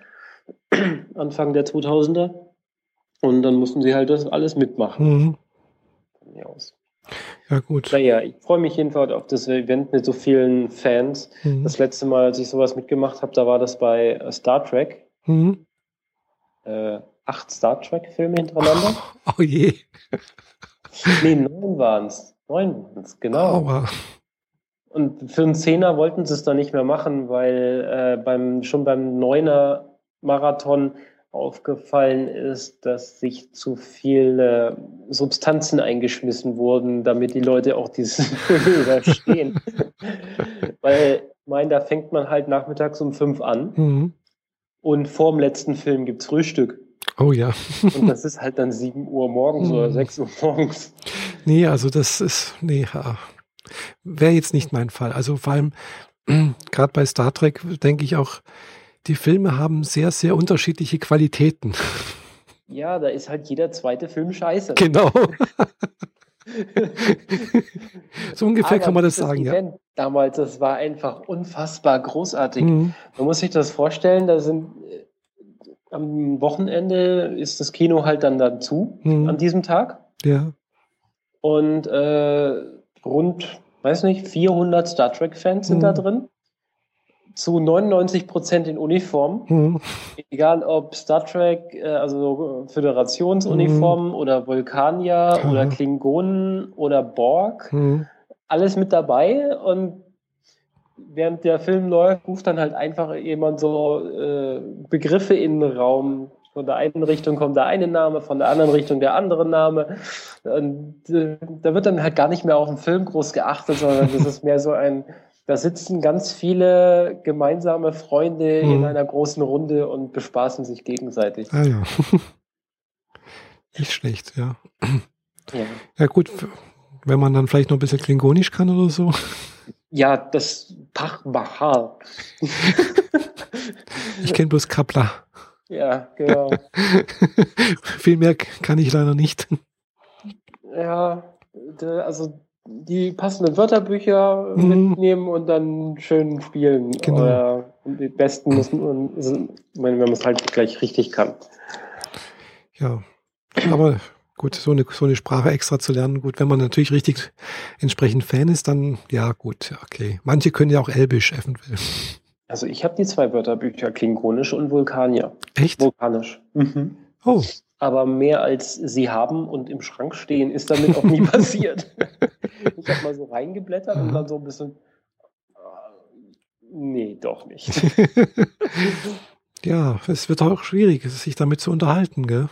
(clears throat) Anfang der 2000er. Und dann mussten sie halt das alles mitmachen. Mhm. Von mir aus. Ja, gut. Naja, ich freue mich jedenfalls auf das Event mit so vielen Fans. Mhm. Das letzte Mal, als ich sowas mitgemacht habe, da war das bei äh, Star Trek. Mhm. Äh, acht Star Trek-Filme hintereinander. Oh, (laughs) oh je. nee, neun waren es. Neun waren es, genau. Aua. Und für einen Zehner wollten sie es dann nicht mehr machen, weil äh, beim, schon beim Neuner Marathon aufgefallen ist, dass sich zu viele Substanzen eingeschmissen wurden, damit die Leute auch diesen Film (laughs) überstehen. weil, ich meine, da fängt man halt nachmittags um fünf an mhm. und vor dem letzten Film gibt's Frühstück. Oh ja. und das ist halt dann sieben Uhr morgens mhm. oder sechs Uhr morgens. Nee, also das ist, nee, wäre jetzt nicht mein Fall. Also vor allem, (clears throat) gerade bei Star Trek denke ich auch, die Filme haben sehr, sehr unterschiedliche Qualitäten. Ja, da ist halt jeder zweite Film scheiße. Genau. (laughs) so ungefähr Aber kann man das sagen, Event ja. Damals, das war einfach unfassbar großartig. Mhm. Man muss sich das vorstellen, da sind äh, am Wochenende ist das Kino halt dann dazu mhm. an diesem Tag. Ja. Und äh, rund, weiß nicht, 400 Star Trek-Fans sind mhm. da drin zu 99 Prozent in Uniform. Mhm. Egal ob Star Trek, äh, also Föderationsuniformen mhm. oder Vulkanier mhm. oder Klingonen oder Borg. Mhm. Alles mit dabei und während der Film läuft, ruft dann halt einfach jemand so äh, Begriffe in den Raum. Von der einen Richtung kommt der eine Name, von der anderen Richtung der andere Name. Und äh, da wird dann halt gar nicht mehr auf den Film groß geachtet, sondern das ist mehr so ein da sitzen ganz viele gemeinsame Freunde mhm. in einer großen Runde und bespaßen sich gegenseitig. Ah ja. (laughs) Nicht schlecht, ja. ja. Ja gut, wenn man dann vielleicht noch ein bisschen Klingonisch kann oder so. Ja, das Pachbachar. (laughs) ich kenne bloß Kapla. Ja, genau. (laughs) Viel mehr kann ich leider nicht. Ja, also die passenden Wörterbücher mhm. mitnehmen und dann schön spielen. Genau. Oder die besten müssen, wenn man es halt gleich richtig kann. Ja, aber gut, so eine, so eine Sprache extra zu lernen, gut, wenn man natürlich richtig entsprechend Fan ist, dann ja gut, okay. Manche können ja auch Elbisch eventuell. Also ich habe die zwei Wörterbücher, Klingonisch und Vulkanier. Echt? Vulkanisch. Mhm. Oh, aber mehr als sie haben und im Schrank stehen, ist damit auch nie (laughs) passiert. ich habe mal so reingeblättert und dann so ein bisschen, äh, nee, doch nicht. (laughs) ja, es wird auch schwierig, sich damit zu unterhalten, gell?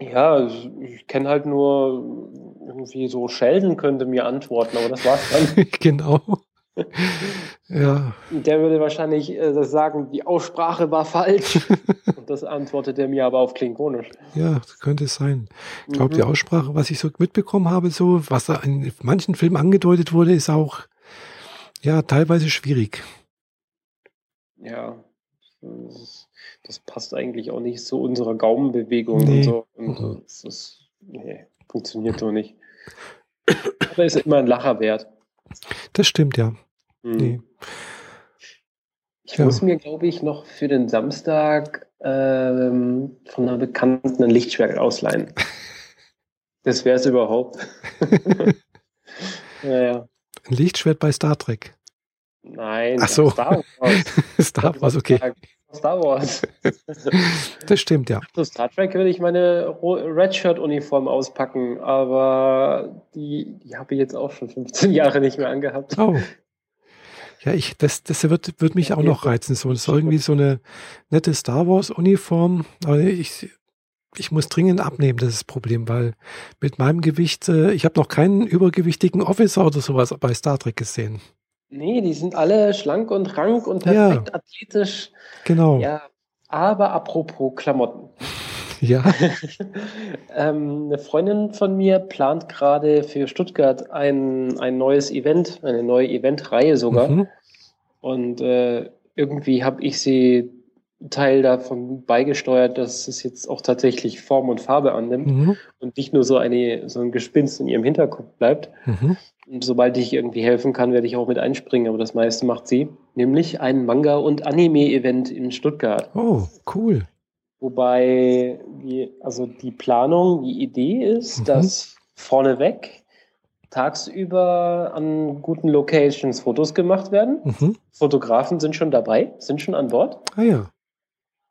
Ja, ich kenne halt nur irgendwie so Sheldon könnte mir antworten, aber das war's dann. (laughs) genau. Ja. Der würde wahrscheinlich äh, sagen, die Aussprache war falsch. (laughs) Und das antwortet er mir aber auf Klingonisch. Ja, das könnte es sein. Ich glaube, mhm. die Aussprache, was ich so mitbekommen habe, so, was da in manchen Filmen angedeutet wurde, ist auch ja teilweise schwierig. Ja. Das, passt eigentlich auch nicht zu unserer Gaumenbewegung nee. und so. Und mhm. das ist, nee, funktioniert so nicht. Aber ist immer ein Lacher wert. Das stimmt, ja. Mhm. Nee. Ich ja. muss mir, glaube ich, noch für den Samstag ähm, von einer Bekannten ein Lichtschwert ausleihen. (laughs) das wäre es überhaupt. (laughs) ja, ja. Ein Lichtschwert bei Star Trek. Nein, Ach so. Star Wars. (laughs) Star Wars, okay. Star Wars. das stimmt, ja. Zu Star Trek würde ich meine Redshirt-Uniform auspacken, aber die, die habe ich jetzt auch schon 15 Jahre nicht mehr angehabt. Oh. Ja, ich, das, das wird, wird mich auch noch reizen. So, ist irgendwie so eine nette Star Wars-Uniform. Aber ich, ich muss dringend abnehmen, das ist das Problem, weil mit meinem Gewicht, äh, ich habe noch keinen übergewichtigen Officer oder sowas bei Star Trek gesehen. Nee, die sind alle schlank und rank und perfekt ja, athletisch. Genau. Ja, aber apropos Klamotten. (laughs) Ja. (laughs) ähm, eine Freundin von mir plant gerade für Stuttgart ein, ein neues Event, eine neue Eventreihe sogar. Mhm. Und äh, irgendwie habe ich sie Teil davon beigesteuert, dass es jetzt auch tatsächlich Form und Farbe annimmt mhm. und nicht nur so, eine, so ein Gespinst in ihrem Hinterkopf bleibt. Mhm. Und sobald ich irgendwie helfen kann, werde ich auch mit einspringen, aber das meiste macht sie. Nämlich ein Manga- und Anime-Event in Stuttgart. Oh, cool. Wobei, also die Planung, die Idee ist, mhm. dass vorneweg tagsüber an guten Locations Fotos gemacht werden. Mhm. Fotografen sind schon dabei, sind schon an Bord. Ah ja.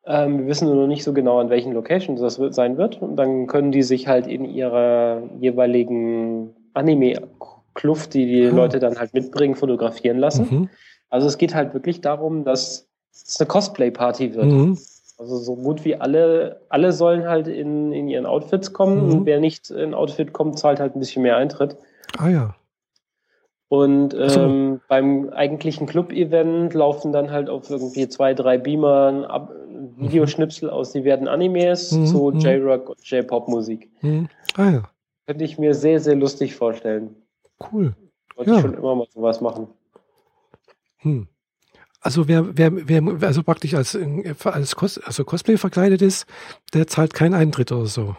Ähm, wir wissen nur noch nicht so genau, an welchen Locations das wird, sein wird. Und dann können die sich halt in ihrer jeweiligen Anime-Kluft, die die ah. Leute dann halt mitbringen, fotografieren lassen. Mhm. Also es geht halt wirklich darum, dass es eine Cosplay-Party wird. Mhm. Also so gut wie alle, alle sollen halt in, in ihren Outfits kommen. Mhm. Und wer nicht in Outfit kommt, zahlt halt ein bisschen mehr Eintritt. Ah ja. Und ähm, so. beim eigentlichen Club-Event laufen dann halt auf irgendwie zwei, drei Beamern ab, Videoschnipsel aus diversen Animes mhm. zu mhm. J-Rock und J-Pop-Musik. Mhm. Ah ja. Könnte ich mir sehr, sehr lustig vorstellen. Cool. Wollte ja. ich schon immer mal sowas machen. Hm. Also wer, wer, wer also praktisch als, als Cos also Cosplay verkleidet ist, der zahlt keinen Eintritt oder so.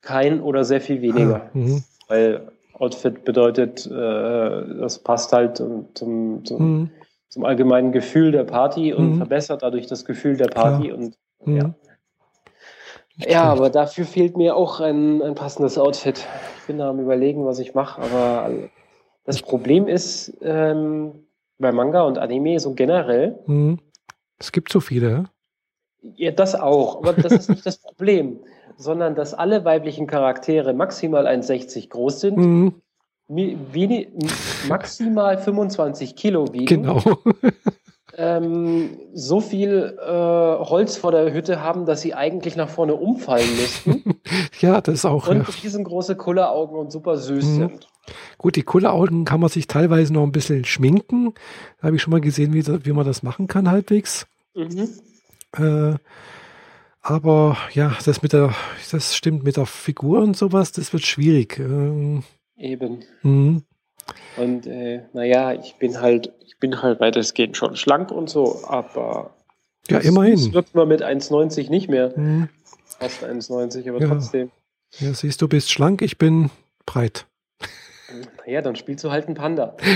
Kein oder sehr viel weniger. Ah, mhm. weil Outfit bedeutet, äh, das passt halt zum, zum, mhm. zum, allgemeinen Gefühl der Party und mhm. verbessert dadurch das Gefühl der Party. Klar. Und mhm. ja. Ja, aber dafür fehlt mir auch ein, ein passendes Outfit. Ich bin da am überlegen, was ich mache, aber das Problem ist ähm, bei Manga und Anime so generell. Mhm. Es gibt so viele. Ja, das auch, aber das ist nicht das (laughs) Problem sondern dass alle weiblichen Charaktere maximal 1,60 groß sind, mhm. wenig, maximal 25 Kilo wiegen. Genau. (laughs) Ähm, so viel äh, Holz vor der Hütte haben, dass sie eigentlich nach vorne umfallen müssten. (laughs) ja, das ist auch. Und ja. riesengroße Kulleraugen und super süß mhm. sind. Gut, die Kulleraugen kann man sich teilweise noch ein bisschen schminken. Da habe ich schon mal gesehen, wie, wie man das machen kann, halbwegs. Mhm. Äh, aber ja, das mit der, das stimmt mit der Figur und sowas, das wird schwierig. Ähm, Eben. Mhm. Und äh, naja, ich bin halt, ich bin halt weitestgehend schon schlank und so, aber ja, das, immerhin. Das wird man mit 1,90 nicht mehr. Mhm. Fast 1,90, aber ja. trotzdem. Ja, siehst du, bist schlank, ich bin breit. Naja, dann spielst du halt einen Panda. (laughs)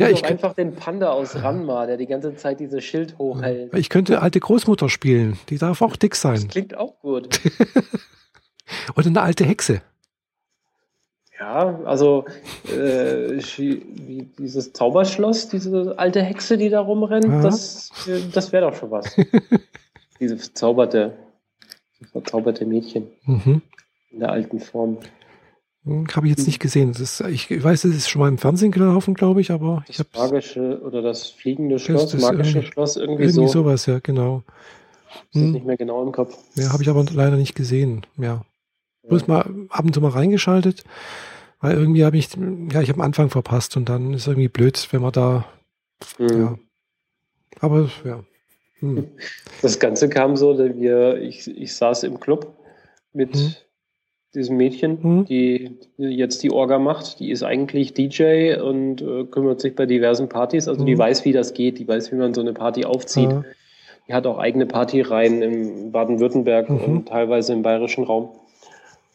Ja, ich einfach den Panda aus Ranma, der die ganze Zeit dieses Schild hochhält. Ich könnte alte Großmutter spielen. Die darf auch dick sein. Das klingt auch gut. (laughs) Oder eine alte Hexe. Ja, also äh, dieses Zauberschloss, diese alte Hexe, die da rumrennt, ja. das, das wäre doch schon was. (laughs) diese verzauberte, verzauberte Mädchen mhm. in der alten Form. Hm, habe ich jetzt nicht gesehen. Ist, ich weiß, es ist schon mal im Fernsehen gelaufen, glaube ich, aber das ich habe magische oder das fliegende Schloss, das magische irgendwie, Schloss, irgendwie, irgendwie so. sowas, ja, genau. Ist hm. nicht mehr genau im Kopf. Ja, habe ich aber leider nicht gesehen. Ja. Bloß mal ab und zu mal reingeschaltet, weil irgendwie habe ich, ja, ich habe am Anfang verpasst und dann ist irgendwie blöd, wenn man da, mhm. ja. Aber ja. Hm. (laughs) Das Ganze kam so, dass wir, ich, ich saß im Club mit hm diesem Mädchen, mhm. die jetzt die Orga macht. Die ist eigentlich DJ und äh, kümmert sich bei diversen Partys. Also mhm. die weiß, wie das geht. Die weiß, wie man so eine Party aufzieht. Ja. Die hat auch eigene Partyreihen im Baden-Württemberg mhm. und teilweise im bayerischen Raum.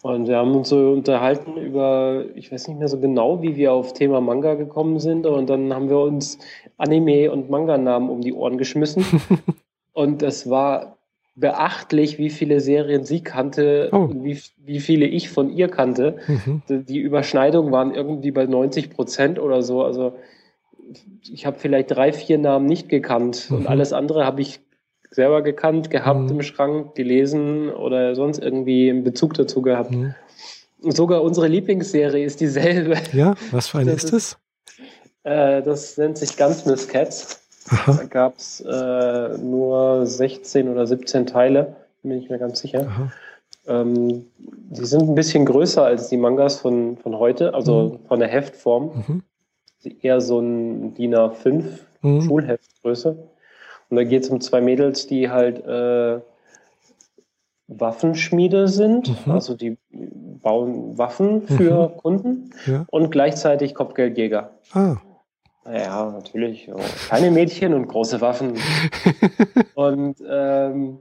Und wir haben uns so unterhalten über, ich weiß nicht mehr so genau, wie wir auf Thema Manga gekommen sind. Und dann haben wir uns Anime- und Manga-Namen um die Ohren geschmissen. (laughs) und das war beachtlich, wie viele Serien sie kannte, oh. wie, wie viele ich von ihr kannte. Mhm. Die Überschneidungen waren irgendwie bei 90 Prozent oder so. Also ich habe vielleicht drei, vier Namen nicht gekannt mhm. und alles andere habe ich selber gekannt, gehabt mhm. im Schrank, gelesen oder sonst irgendwie einen Bezug dazu gehabt. Mhm. Sogar unsere Lieblingsserie ist dieselbe. Ja, was für eine das ist das? Äh, das nennt sich Gunsmith Cats. Aha. Da gab es äh, nur 16 oder 17 Teile, bin ich mir ganz sicher. Ähm, die sind ein bisschen größer als die Mangas von, von heute, also mhm. von der Heftform. Mhm. Eher so ein DIN A5 mhm. Schulheftgröße. Und da geht es um zwei Mädels, die halt äh, Waffenschmiede sind, mhm. also die bauen Waffen für mhm. Kunden ja. und gleichzeitig Kopfgeldjäger. Ah. Ja, natürlich. Kleine Mädchen und große Waffen. (laughs) und ähm,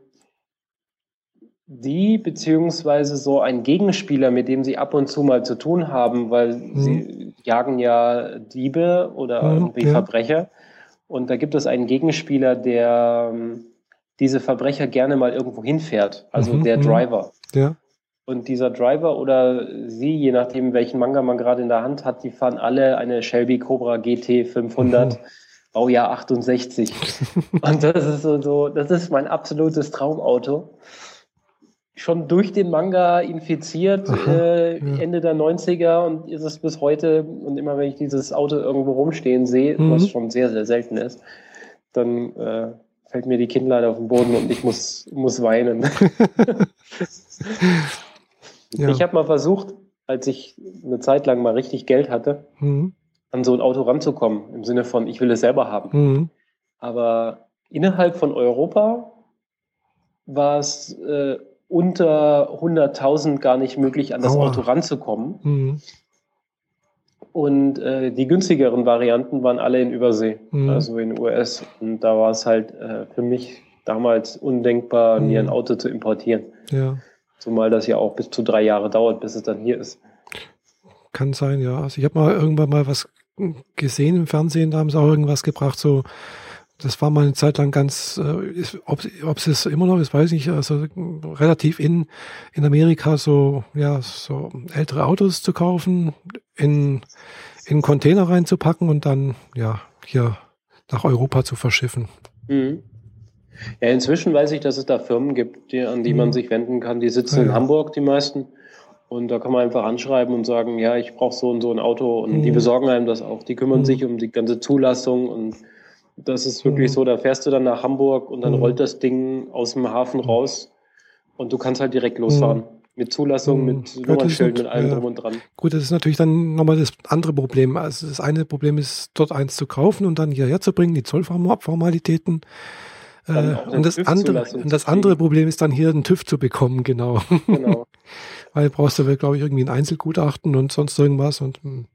die beziehungsweise so ein Gegenspieler, mit dem sie ab und zu mal zu tun haben, weil mhm. sie jagen ja Diebe oder mhm, irgendwie ja. Verbrecher. Und da gibt es einen Gegenspieler, der ähm, diese Verbrecher gerne mal irgendwo hinfährt, also mhm, der mhm. Driver. Ja. Und dieser Driver oder sie, je nachdem, welchen Manga man gerade in der Hand hat, die fahren alle eine Shelby Cobra GT 500. Mhm. Baujahr 68. und das ist so, so, das ist mein absolutes Traumauto. Schon durch den Manga infiziert, Aha, äh, ja. Ende der 90er und ist es bis heute. Und immer wenn ich dieses Auto irgendwo rumstehen sehe, mhm. was schon sehr, sehr selten ist, dann äh, fällt mir die Kinnlade auf den Boden und ich muss, muss weinen. (laughs) (laughs) ja. Ich habe mal versucht, als ich eine Zeit lang mal richtig Geld hatte, mhm. an so ein Auto ranzukommen, im Sinne von, ich will es selber haben. Mhm. Aber innerhalb von Europa war es äh, unter 100.000 gar nicht möglich, an das Aua. Auto ranzukommen. Mhm. Und äh, die günstigeren Varianten waren alle in Übersee, mhm. also in US. Und da war es halt äh, für mich damals undenkbar, mhm. mir ein Auto zu importieren. Ja. Zumal das ja auch bis zu drei Jahre dauert, bis es dann hier ist. Kann sein, ja. Also ich habe mal irgendwann mal was gesehen im Fernsehen, da haben sie auch irgendwas gebracht, so das war mal eine Zeit lang ganz, äh, ob, ob es es immer noch ist, weiß ich nicht, also relativ in, in Amerika so, ja, so ältere Autos zu kaufen, in, in Container reinzupacken und dann, ja, hier nach Europa zu verschiffen. Mhm. Ja, inzwischen weiß ich, dass es da Firmen gibt, die, an die mhm. man sich wenden kann. Die sitzen ja, in Hamburg, die meisten. Und da kann man einfach anschreiben und sagen, ja, ich brauche so und so ein Auto. Und mhm. die besorgen einem das auch. Die kümmern mhm. sich um die ganze Zulassung und das ist wirklich mhm. so, da fährst du dann nach Hamburg und dann mhm. rollt das Ding aus dem Hafen mhm. raus und du kannst halt direkt losfahren. Mit Zulassung, mit ja, Nummernschilden, mit allem ja. drum und dran. Gut, das ist natürlich dann nochmal das andere Problem. Also das eine Problem ist, dort eins zu kaufen und dann hierher zu bringen, die Zollformalitäten. Äh, und, das andere, und das andere Problem ist dann hier einen TÜV zu bekommen, genau. Genau. (laughs) Weil brauchst du, glaube ich, irgendwie ein Einzelgutachten und sonst irgendwas und hm.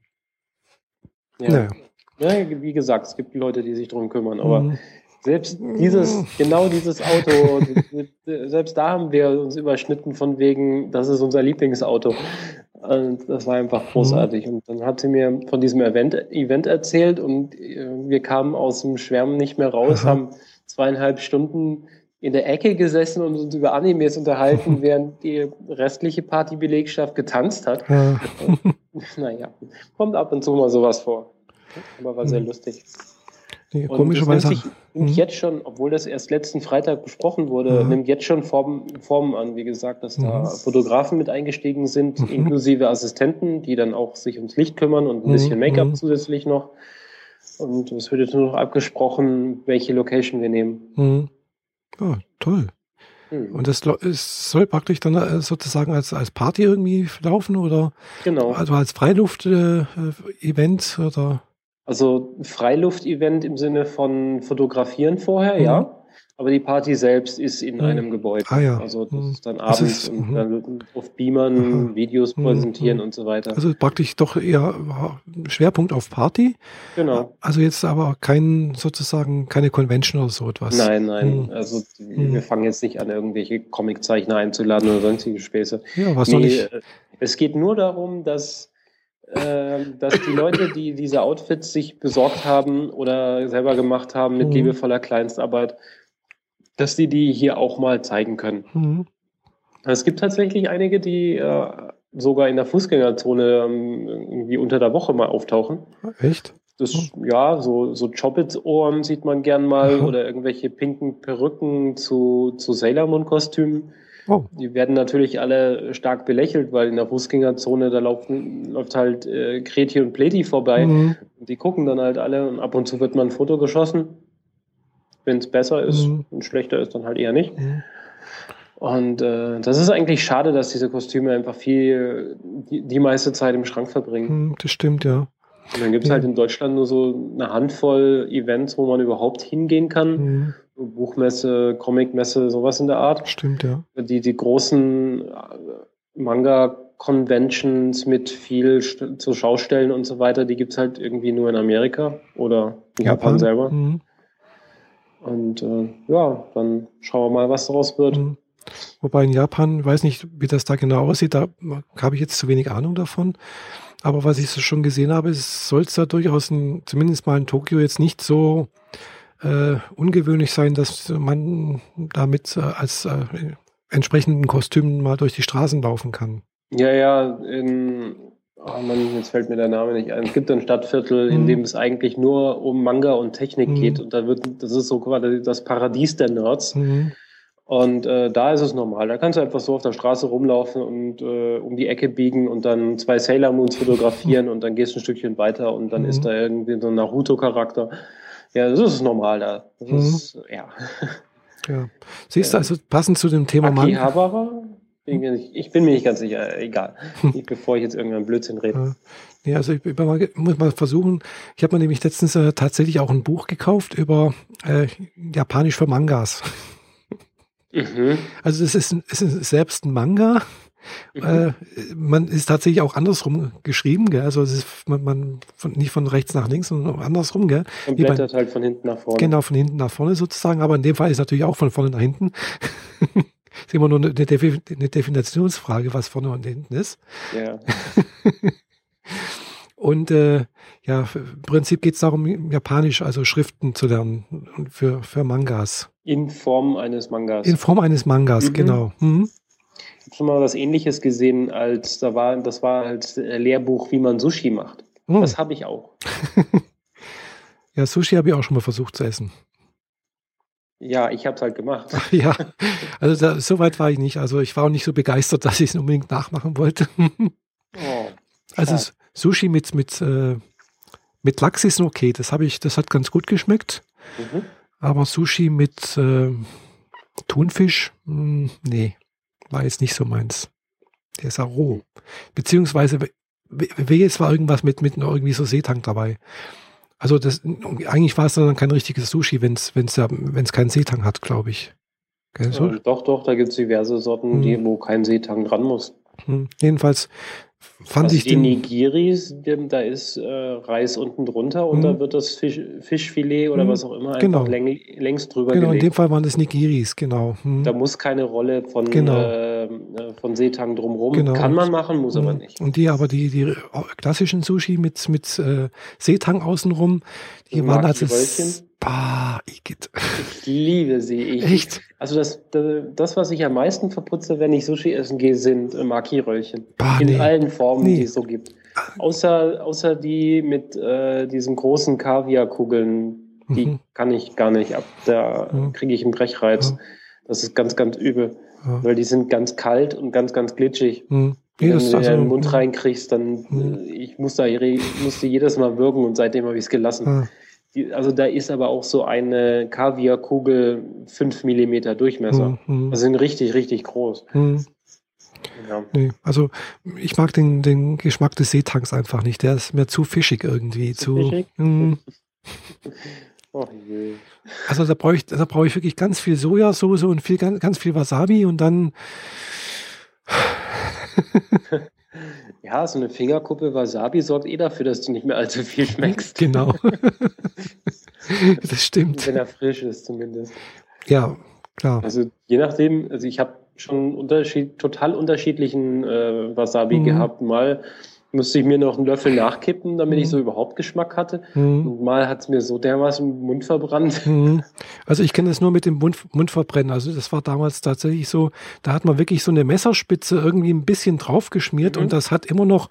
ja. naja. Ja, wie gesagt, es gibt Leute, die sich darum kümmern, aber mhm. selbst dieses, genau dieses Auto, (laughs) selbst da haben wir uns überschnitten von wegen, das ist unser Lieblingsauto. Und das war einfach großartig. Und dann hat sie mir von diesem Event, Event erzählt und äh, wir kamen aus dem Schwärmen nicht mehr raus, Aha. haben zweieinhalb Stunden in der Ecke gesessen und uns über Animes unterhalten, (laughs) während die restliche Partybelegschaft getanzt hat. Ja. (laughs) naja, kommt ab und zu mal sowas vor. Aber war sehr hm. lustig. Nee, komischerweise. Nimmt, sich, nimmt hm. jetzt schon, obwohl das erst letzten Freitag besprochen wurde, ja. nimmt jetzt schon Formen, Formen an. Wie gesagt, dass da mhm. Fotografen mit eingestiegen sind, mhm. inklusive Assistenten, die dann auch sich ums Licht kümmern und ein mhm. bisschen Make-up mhm. zusätzlich noch. Und es wird jetzt nur noch abgesprochen, welche Location wir nehmen. Mhm. Ja, toll. Hm. Und das, es soll praktisch dann äh, sozusagen als, als Party irgendwie laufen oder? Genau. Also als Freiluft-Event äh, oder? Also Freiluft-Event im Sinne von Fotografieren vorher, mhm. ja. Aber die Party selbst ist in mhm. einem Gebäude. Ah, ja. Also das mhm. ist dann abends ist, und mhm. dann auf Beamern Aha. Videos mhm. präsentieren mhm. und so weiter. Also praktisch doch eher Schwerpunkt auf Party. Genau. Also jetzt aber kein sozusagen keine Convention oder so etwas. Nein, nein. Also wir fangen jetzt nicht an, irgendwelche Comiczeichner einzuladen oder sonstige Späße. Ja, was soll ich? Äh, es geht nur darum, dass äh, dass die Leute, die diese Outfits sich besorgt haben oder selber gemacht haben mit liebevoller Kleinstarbeit, dass die die hier auch mal zeigen können. Mhm. Es gibt tatsächlich einige, die äh, sogar in der Fußgängerzone ähm, irgendwie unter der Woche mal auftauchen. Echt? Das, ja, so, so Choppets-Ohren sieht man gern mal oder irgendwelche pinken Perücken zu, zu Sailor Moon-Kostümen. Oh. Die werden natürlich alle stark belächelt, weil in der Fußgängerzone da laufen, läuft halt äh, Kreti und Pleti vorbei. Mhm. Die gucken dann halt alle und ab und zu wird mal ein Foto geschossen wenn es besser ist mhm. und schlechter ist, dann halt eher nicht. Mhm. Und äh, das ist eigentlich schade, dass diese Kostüme einfach viel, die, die meiste Zeit im Schrank verbringen. Mhm, das stimmt, ja. Und dann gibt es ja. halt in Deutschland nur so eine Handvoll Events, wo man überhaupt hingehen kann. Mhm. Buchmesse, Comicmesse, sowas in der Art. Stimmt, ja. Die, die großen äh, Manga-Conventions mit viel zu Schaustellen und so weiter, die gibt es halt irgendwie nur in Amerika oder in Japan, Japan selber. Mhm. Und äh, ja, dann schauen wir mal, was daraus wird. Mhm. Wobei in Japan, weiß nicht, wie das da genau aussieht, da habe ich jetzt zu wenig Ahnung davon. Aber was ich so schon gesehen habe, soll es da durchaus in, zumindest mal in Tokio jetzt nicht so äh, ungewöhnlich sein, dass man damit äh, als äh, entsprechenden Kostümen mal durch die Straßen laufen kann. Ja, ja, in Oh Mann, jetzt fällt mir der Name nicht ein. Es gibt ein Stadtviertel, in mhm. dem es eigentlich nur um Manga und Technik mhm. geht. Und da wird, das ist so quasi das Paradies der Nerds. Mhm. Und äh, da ist es normal. Da kannst du einfach so auf der Straße rumlaufen und äh, um die Ecke biegen und dann zwei Sailor Moons fotografieren (laughs) und dann gehst du ein Stückchen weiter und dann mhm. ist da irgendwie so ein Naruto-Charakter. Ja, das ist normal da. Das mhm. ist, ja. Ja. Siehst du, also passend zu dem Thema Akihabara? Ich bin mir nicht ganz sicher, egal. bevor ich jetzt irgendeinen Blödsinn rede. Ja, also ich, ich muss mal versuchen. Ich habe mir nämlich letztens äh, tatsächlich auch ein Buch gekauft über äh, Japanisch für Mangas. Mhm. Also es ist, es ist selbst ein Manga. Mhm. Äh, man ist tatsächlich auch andersrum geschrieben, gell? also es ist man, man von, nicht von rechts nach links, sondern andersrum. Gell? Und blättert bei, halt von hinten nach vorne. Genau, von hinten nach vorne sozusagen, aber in dem Fall ist natürlich auch von vorne nach hinten. (laughs) ist immer nur eine, eine Definitionsfrage, was vorne und hinten ist. Ja. (laughs) und äh, ja, im Prinzip geht es darum, Japanisch, also Schriften zu lernen für, für Mangas. In Form eines Mangas. In Form eines Mangas, mhm. genau. Mhm. Ich habe schon mal was ähnliches gesehen, als da war, das war halt Lehrbuch, wie man Sushi macht. Mhm. Das habe ich auch. (laughs) ja, Sushi habe ich auch schon mal versucht zu essen. Ja, ich habe es halt gemacht. (laughs) ja, also da, so weit war ich nicht. Also ich war auch nicht so begeistert, (laughs) dass ich es unbedingt nachmachen wollte. oh, also Sushi mit, mit, äh, mit Lachs ist okay. Das habe ich, das hat ganz gut geschmeckt. Mhm. Aber Sushi mit äh, Thunfisch, mh, hm, nee, war jetzt nicht so meins. Der ist ja roh. Beziehungsweise, wehe, es war irgendwas mit, mit irgendwie so Seetank dabei. Also das, eigentlich war es dann kein richtiges Sushi, wenn es wenn's wenn's keinen Seetang hat, glaube ich. Gell, so? ja, doch, doch, da gibt es diverse Sorten, hm. die, wo kein Seetang dran muss. Hm. Jedenfalls fand also ich die Nigiris, da ist äh, Reis unten drunter und da hm. wird das Fisch, Fischfilet oder hm. was auch immer genau. einfach läng, längst drüber Genau, gelegt. in dem Fall waren das Nigiris, genau. Hm. Da muss keine Rolle von, genau. äh, von Seetang drumherum. Genau. Kann man machen, muss aber nicht. Und die aber die, die klassischen Sushi mit, mit äh, Seetang außenrum, die waren also Bah, Igitt. Ich liebe sie. Ich, Echt? Also das, das, was ich am meisten verputze, wenn ich Sushi essen gehe, sind äh, Maki-Röllchen. In nee. allen Formen, nee. die es so gibt. Außer, außer die mit äh, diesen großen Kaviarkugeln, die mhm. kann ich gar nicht ab. Da mhm. kriege ich einen Brechreiz. Mhm. Das ist ganz, ganz übel. Weil die sind ganz kalt und ganz, ganz glitschig. Mhm. Nee, wenn du also, in den Mund reinkriegst, dann mhm. äh, ich muss da musste jedes Mal würgen und seitdem habe ich es gelassen. Also da ist aber auch so eine Kaviarkugel 5 mm Durchmesser. Mhm. Also sind richtig, richtig groß. Mhm. Ja. Nee, also ich mag den, den Geschmack des Seetanks einfach nicht. Der ist mir zu fischig irgendwie. Zu, zu fischig? (laughs) Mm. oh je. Also da brauche ich, da brauche ich wirklich ganz viel Sojasauce und viel, ganz, ganz viel Wasabi und dann (laughs) Ja, so eine Fingerkuppe Wasabi sorgt eh dafür, dass du nicht mehr allzu viel (laughs) schmeckst. Genau. (laughs) das stimmt. Wenn er frisch ist zumindest. Ja, klar. Also je nachdem, also ich habe schon Unterschied, total unterschiedlichen äh, Wasabi mhm. gehabt. Mal musste ich mir noch einen Löffel nachkippen, damit mhm. ich so überhaupt Geschmack hatte. Mhm. Und mal hat es mir so dermaßen im Mund verbrannt. Mhm. (laughs) Also ich kenne das nur mit dem Mund, Mundverbrennen. Also das war damals tatsächlich so, da hat man wirklich so eine Messerspitze irgendwie ein bisschen draufgeschmiert und mhm. das hat immer noch.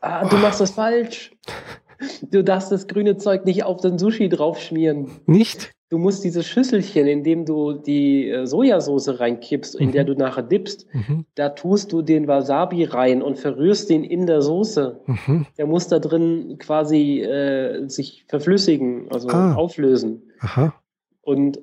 Ah, du oh. machst das falsch. (laughs) Du darfst das grüne Zeug nicht auf den Sushi draufschmieren. Nicht? Du musst diese Schüsselchen, in dem du die äh, Sojasauce reinkippst, in mhm. der du nachher dippst, mhm. da tust du den Wasabi rein und verrührst den in der Soße. Mhm. Der muss da drin quasi äh, sich verflüssigen, also ah. auflösen. Aha. Und,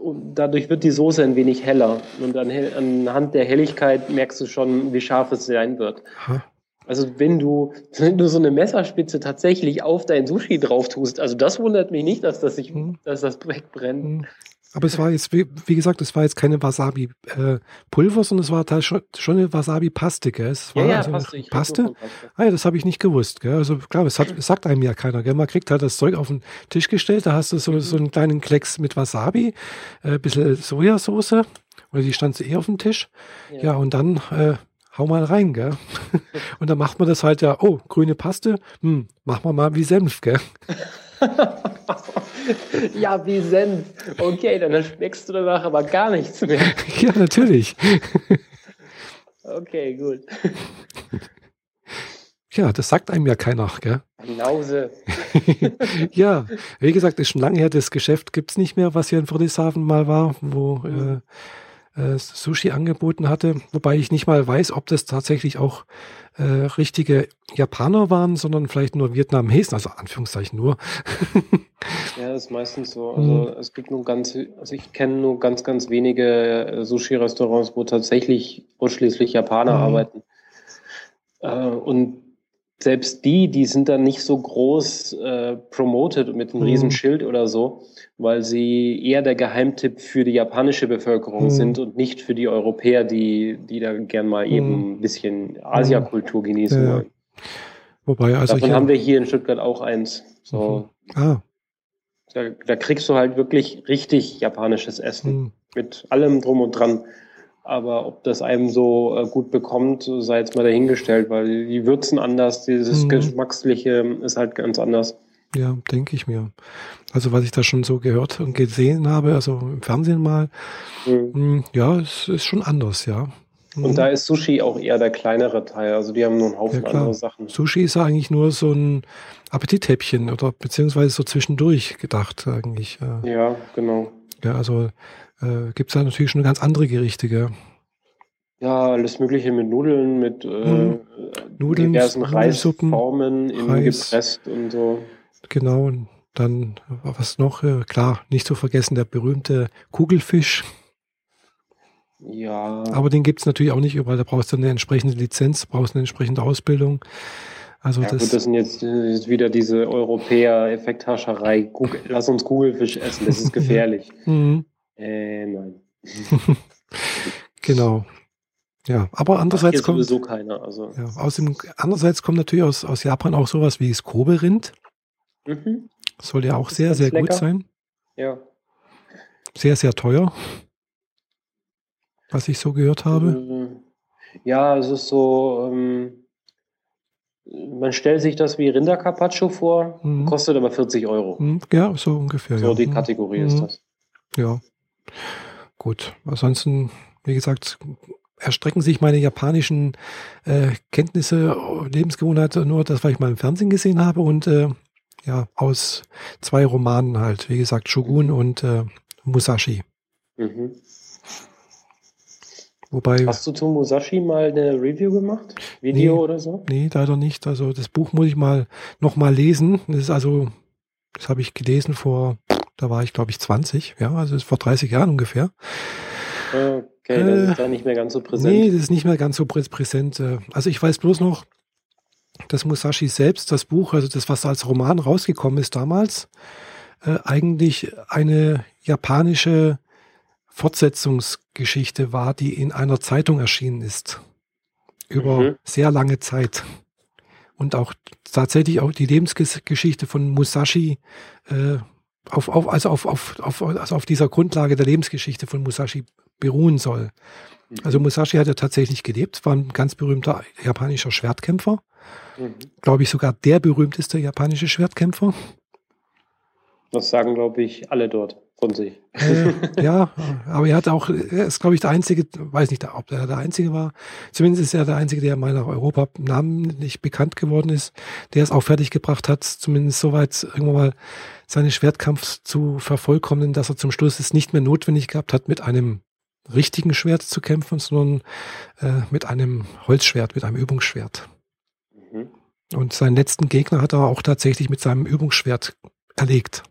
und, dadurch wird die Soße ein wenig heller. Und an, anhand der Helligkeit merkst du schon, wie scharf es sein wird. Aha. Also wenn du, wenn du so eine Messerspitze tatsächlich auf dein Sushi drauf tust, also das wundert mich nicht, dass das sich, hm. dass das wegbrennt. Hm. Aber es war jetzt, wie, wie gesagt, es war jetzt keine Wasabi-Pulver, äh, sondern es war schon, schon eine Wasabi-Paste, gell? Es war ja, ja, also Paste. Paste? Ah ja, das habe ich nicht gewusst, gell? Also klar, es, hat, es sagt einem ja keiner, gell? Man kriegt halt das Zeug auf den Tisch gestellt, da hast du so, so einen kleinen Klecks mit Wasabi, äh, bisschen Sojasauce, oder die stand eh auf dem Tisch. Ja, ja und dann äh, hau mal rein, gell? (laughs) Und dann macht man das halt ja, oh, grüne Paste, hm, machen wir mal wie Senf, gell? (laughs) ja, wie Senf. Okay, dann schmeckst du danach aber gar nichts mehr. (laughs) ja, natürlich. okay, gut. Ja, das sagt einem ja keiner, gell? Nause. ja, wie gesagt, ist schon lange her, das Geschäft gibt's nicht mehr, was hier in Friedrichshafen mal war, wo mhm. äh, äh, Sushi angeboten hatte. Wobei ich nicht mal weiß, ob das tatsächlich auch äh, richtige Japaner waren, sondern vielleicht nur Vietnamesen, also Anführungszeichen nur. (laughs) ja, das ist meistens so. Also mhm. es gibt nur ganz, also ich kenne nur ganz, ganz wenige äh, Sushi-Restaurants, wo tatsächlich ausschließlich Japaner mhm. arbeiten. Äh, und selbst die, die sind dann nicht so groß äh, promoted mit einem mhm. riesen Schild oder so, weil sie eher der Geheimtipp für die japanische Bevölkerung mhm. sind und nicht für die Europäer, die, die da gern mal mhm. eben ein bisschen Asiakultur genießen ja. wollen. Wobei, also Davon haben wir hier in Stuttgart auch eins. So. Mhm. Ah. Da, da, kriegst du halt wirklich richtig japanisches Essen. Mhm. Mit allem drum und dran. Aber ob das einem so äh, gut bekommt, sei jetzt mal dahingestellt, weil die Würzen anders, dieses mhm. Geschmacksliche ist halt ganz anders. Ja, denke ich mir. Also was ich da schon so gehört und gesehen habe, also im Fernsehen mal, mhm. Hm, ja, es ist schon anders, ja. Mhm. Und da ist Sushi auch eher der kleinere Teil. Also die haben nur einen Haufen ja, andere Sachen. Sushi ist eigentlich nur so ein Appetithäppchen oder beziehungsweise so zwischendurch gedacht eigentlich. Ja, genau. Ja, also äh, gibt es da natürlich schon ganz andere Gerichte, gell? Ja, alles Mögliche mit Nudeln, mit äh, hm. Nudeln, diversen Reisformen Reis. gepresst und so. Genau, und dann, was noch? Äh, klar, nicht zu vergessen, der berühmte Kugelfisch. Ja. Aber den gibt es natürlich auch nicht überall. Da brauchst du eine entsprechende Lizenz, brauchst eine entsprechende Ausbildung. Also ja, das, gut, das sind jetzt, jetzt wieder diese Europäer-Effekthascherei. Lass uns Kugelfisch essen, das ist (laughs) gefährlich. mhm. Äh, nein. (laughs) genau. Ja, aber andererseits kommt sowieso keiner. Also. Ja, aus dem, andererseits kommt natürlich aus, aus Japan auch sowas wie das Kobe-Rind. Mhm. Soll ja auch sehr, sehr lecker. gut sein. Ja. Sehr, sehr teuer. Was ich so gehört habe. Mhm. Ja, es ist so, ähm, man stellt sich das wie Rindercarpaccio vor, mhm. kostet aber 40 Euro. Mhm. Ja, so ungefähr. So ja. die Kategorie ist mhm. das. Ja. Gut. Ansonsten, wie gesagt, erstrecken sich meine japanischen äh, Kenntnisse, Lebensgewohnheiten nur das, was ich mal im Fernsehen gesehen habe und äh, ja, aus zwei Romanen halt, wie gesagt, Shogun und äh, Musashi. Mhm. Wobei. Hast du zu Musashi mal eine Review gemacht? Video nee, oder so? Nee, leider nicht. Also das Buch muss ich mal noch mal lesen. Das ist also, das habe ich gelesen vor da war ich, glaube ich, 20, ja, also vor 30 Jahren ungefähr. Okay, das äh, ist da nicht mehr ganz so präsent. Nee, das ist nicht mehr ganz so präsent. Äh, also ich weiß bloß noch, dass Musashi selbst das Buch, also das, was als Roman rausgekommen ist damals, äh, eigentlich eine japanische Fortsetzungsgeschichte war, die in einer Zeitung erschienen ist. Über mhm. sehr lange Zeit. Und auch tatsächlich auch die Lebensgeschichte von Musashi äh, auf, auf, also, auf, auf, auf, also auf dieser Grundlage der Lebensgeschichte von Musashi beruhen soll. Mhm. Also Musashi hat ja tatsächlich gelebt, war ein ganz berühmter japanischer Schwertkämpfer. Mhm. Glaube ich sogar der berühmteste japanische Schwertkämpfer. Das sagen, glaube ich, alle dort von sich. Äh, ja, aber er hat auch, er ist, glaube ich, der Einzige, weiß nicht, ob er der Einzige war. Zumindest ist er der Einzige, der mal nach Europa namentlich bekannt geworden ist, der es auch fertiggebracht hat, zumindest soweit irgendwann mal seine Schwertkampf zu vervollkommnen, dass er zum Schluss es nicht mehr notwendig gehabt hat, mit einem richtigen Schwert zu kämpfen, sondern äh, mit einem Holzschwert, mit einem Übungsschwert. Mhm. Und seinen letzten Gegner hat er auch tatsächlich mit seinem Übungsschwert erlegt.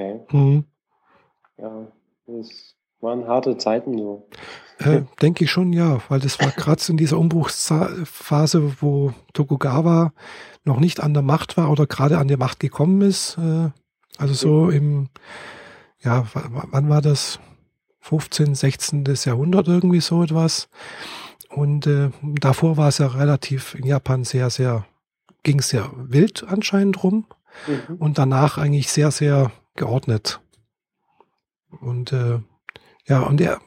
Okay. Mhm. Ja, das waren harte Zeiten so. Äh, denke ich schon, ja, weil das war gerade in dieser Umbruchsphase, wo Tokugawa noch nicht an der Macht war oder gerade an der Macht gekommen ist. Äh, also so im, ja, wann war das? 15, 16. Jahrhundert irgendwie so etwas. Und äh, davor war es ja relativ in Japan sehr, sehr, ging es sehr wild anscheinend rum. Mhm. Und danach eigentlich sehr, sehr geordnet. Und äh, ja, und der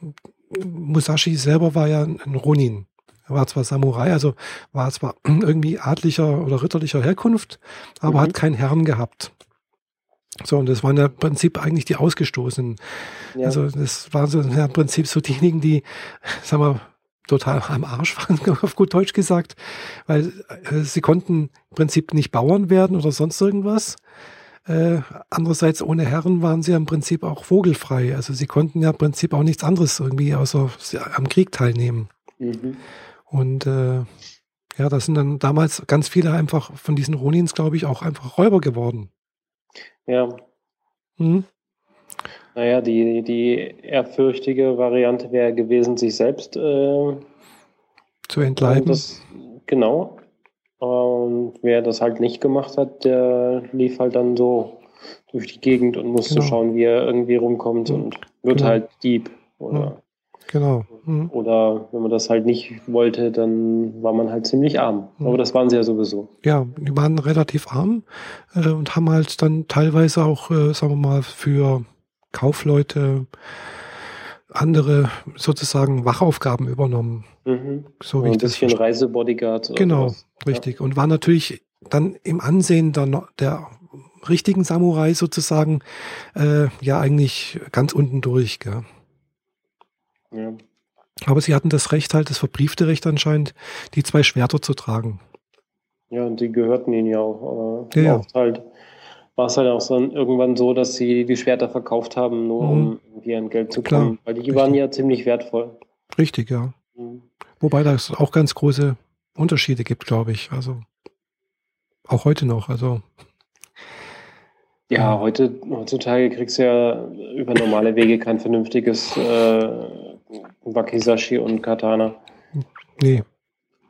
Musashi selber war ja ein Ronin. Er war zwar Samurai, also war zwar (clears throat) irgendwie adlicher oder ritterlicher Herkunft, aber mhm. hat keinen Herrn gehabt. So, und das waren ja im Prinzip eigentlich die Ausgestoßenen. Ja. Also das waren so ja, im Prinzip so diejenigen, die, sag mal, total am Arsch waren, (laughs) auf gut Deutsch gesagt, weil äh, sie konnten im Prinzip nicht Bauern werden oder sonst irgendwas. Äh, andererseits ohne Herren waren sie im Prinzip auch vogelfrei. Also sie konnten ja im Prinzip auch nichts anderes irgendwie außer am Krieg teilnehmen. Mhm. Und äh, ja, da sind dann damals ganz viele einfach von diesen Ronins, glaube ich, auch einfach Räuber geworden. Ja. Hm? Naja, die, die ehrfürchtige Variante wäre gewesen, sich selbst äh, zu entleiben. Das, genau. Und wer das halt nicht gemacht hat, der lief halt dann so durch die Gegend und musste genau. schauen, wie er irgendwie rumkommt mhm. und wird genau. halt Dieb. Oder, genau. Mhm. Oder wenn man das halt nicht wollte, dann war man halt ziemlich arm. Mhm. Aber das waren sie ja sowieso. Ja, die waren relativ arm äh, und haben halt dann teilweise auch, äh, sagen wir mal, für Kaufleute andere sozusagen Wachaufgaben übernommen. Mhm. So wie ein bisschen Reisebodyguard. Genau, richtig. Ja. Und war natürlich dann im Ansehen der, der richtigen Samurai sozusagen äh, ja eigentlich ganz unten durch. Gell? Ja. Aber sie hatten das Recht halt, das verbriefte Recht anscheinend, die zwei Schwerter zu tragen. Ja, und die gehörten ihnen ja auch. Äh, ja, ja. halt war es halt auch so irgendwann so, dass sie die Schwerter verkauft haben, nur mhm. um irgendwie an Geld zu kommen. Klar, weil die richtig. waren ja ziemlich wertvoll. Richtig, ja. Mhm. Wobei da es auch ganz große Unterschiede gibt, glaube ich. Also auch heute noch. Also ja, heute, heutzutage kriegst du ja über normale Wege kein vernünftiges äh, Wakizashi und Katana. Nee.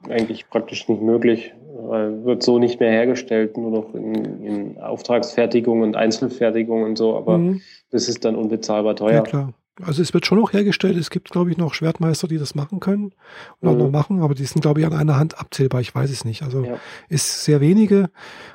Eigentlich praktisch nicht möglich wird so nicht mehr hergestellt, nur noch in, in Auftragsfertigung und Einzelfertigung und so, aber mhm. das ist dann unbezahlbar teuer. Ja, klar. Also es wird schon noch hergestellt. Es gibt, glaube ich, noch Schwertmeister, die das machen können und auch mhm. noch machen, aber die sind, glaube ich, an einer Hand abzählbar. Ich weiß es nicht. Also ja. ist sehr wenige.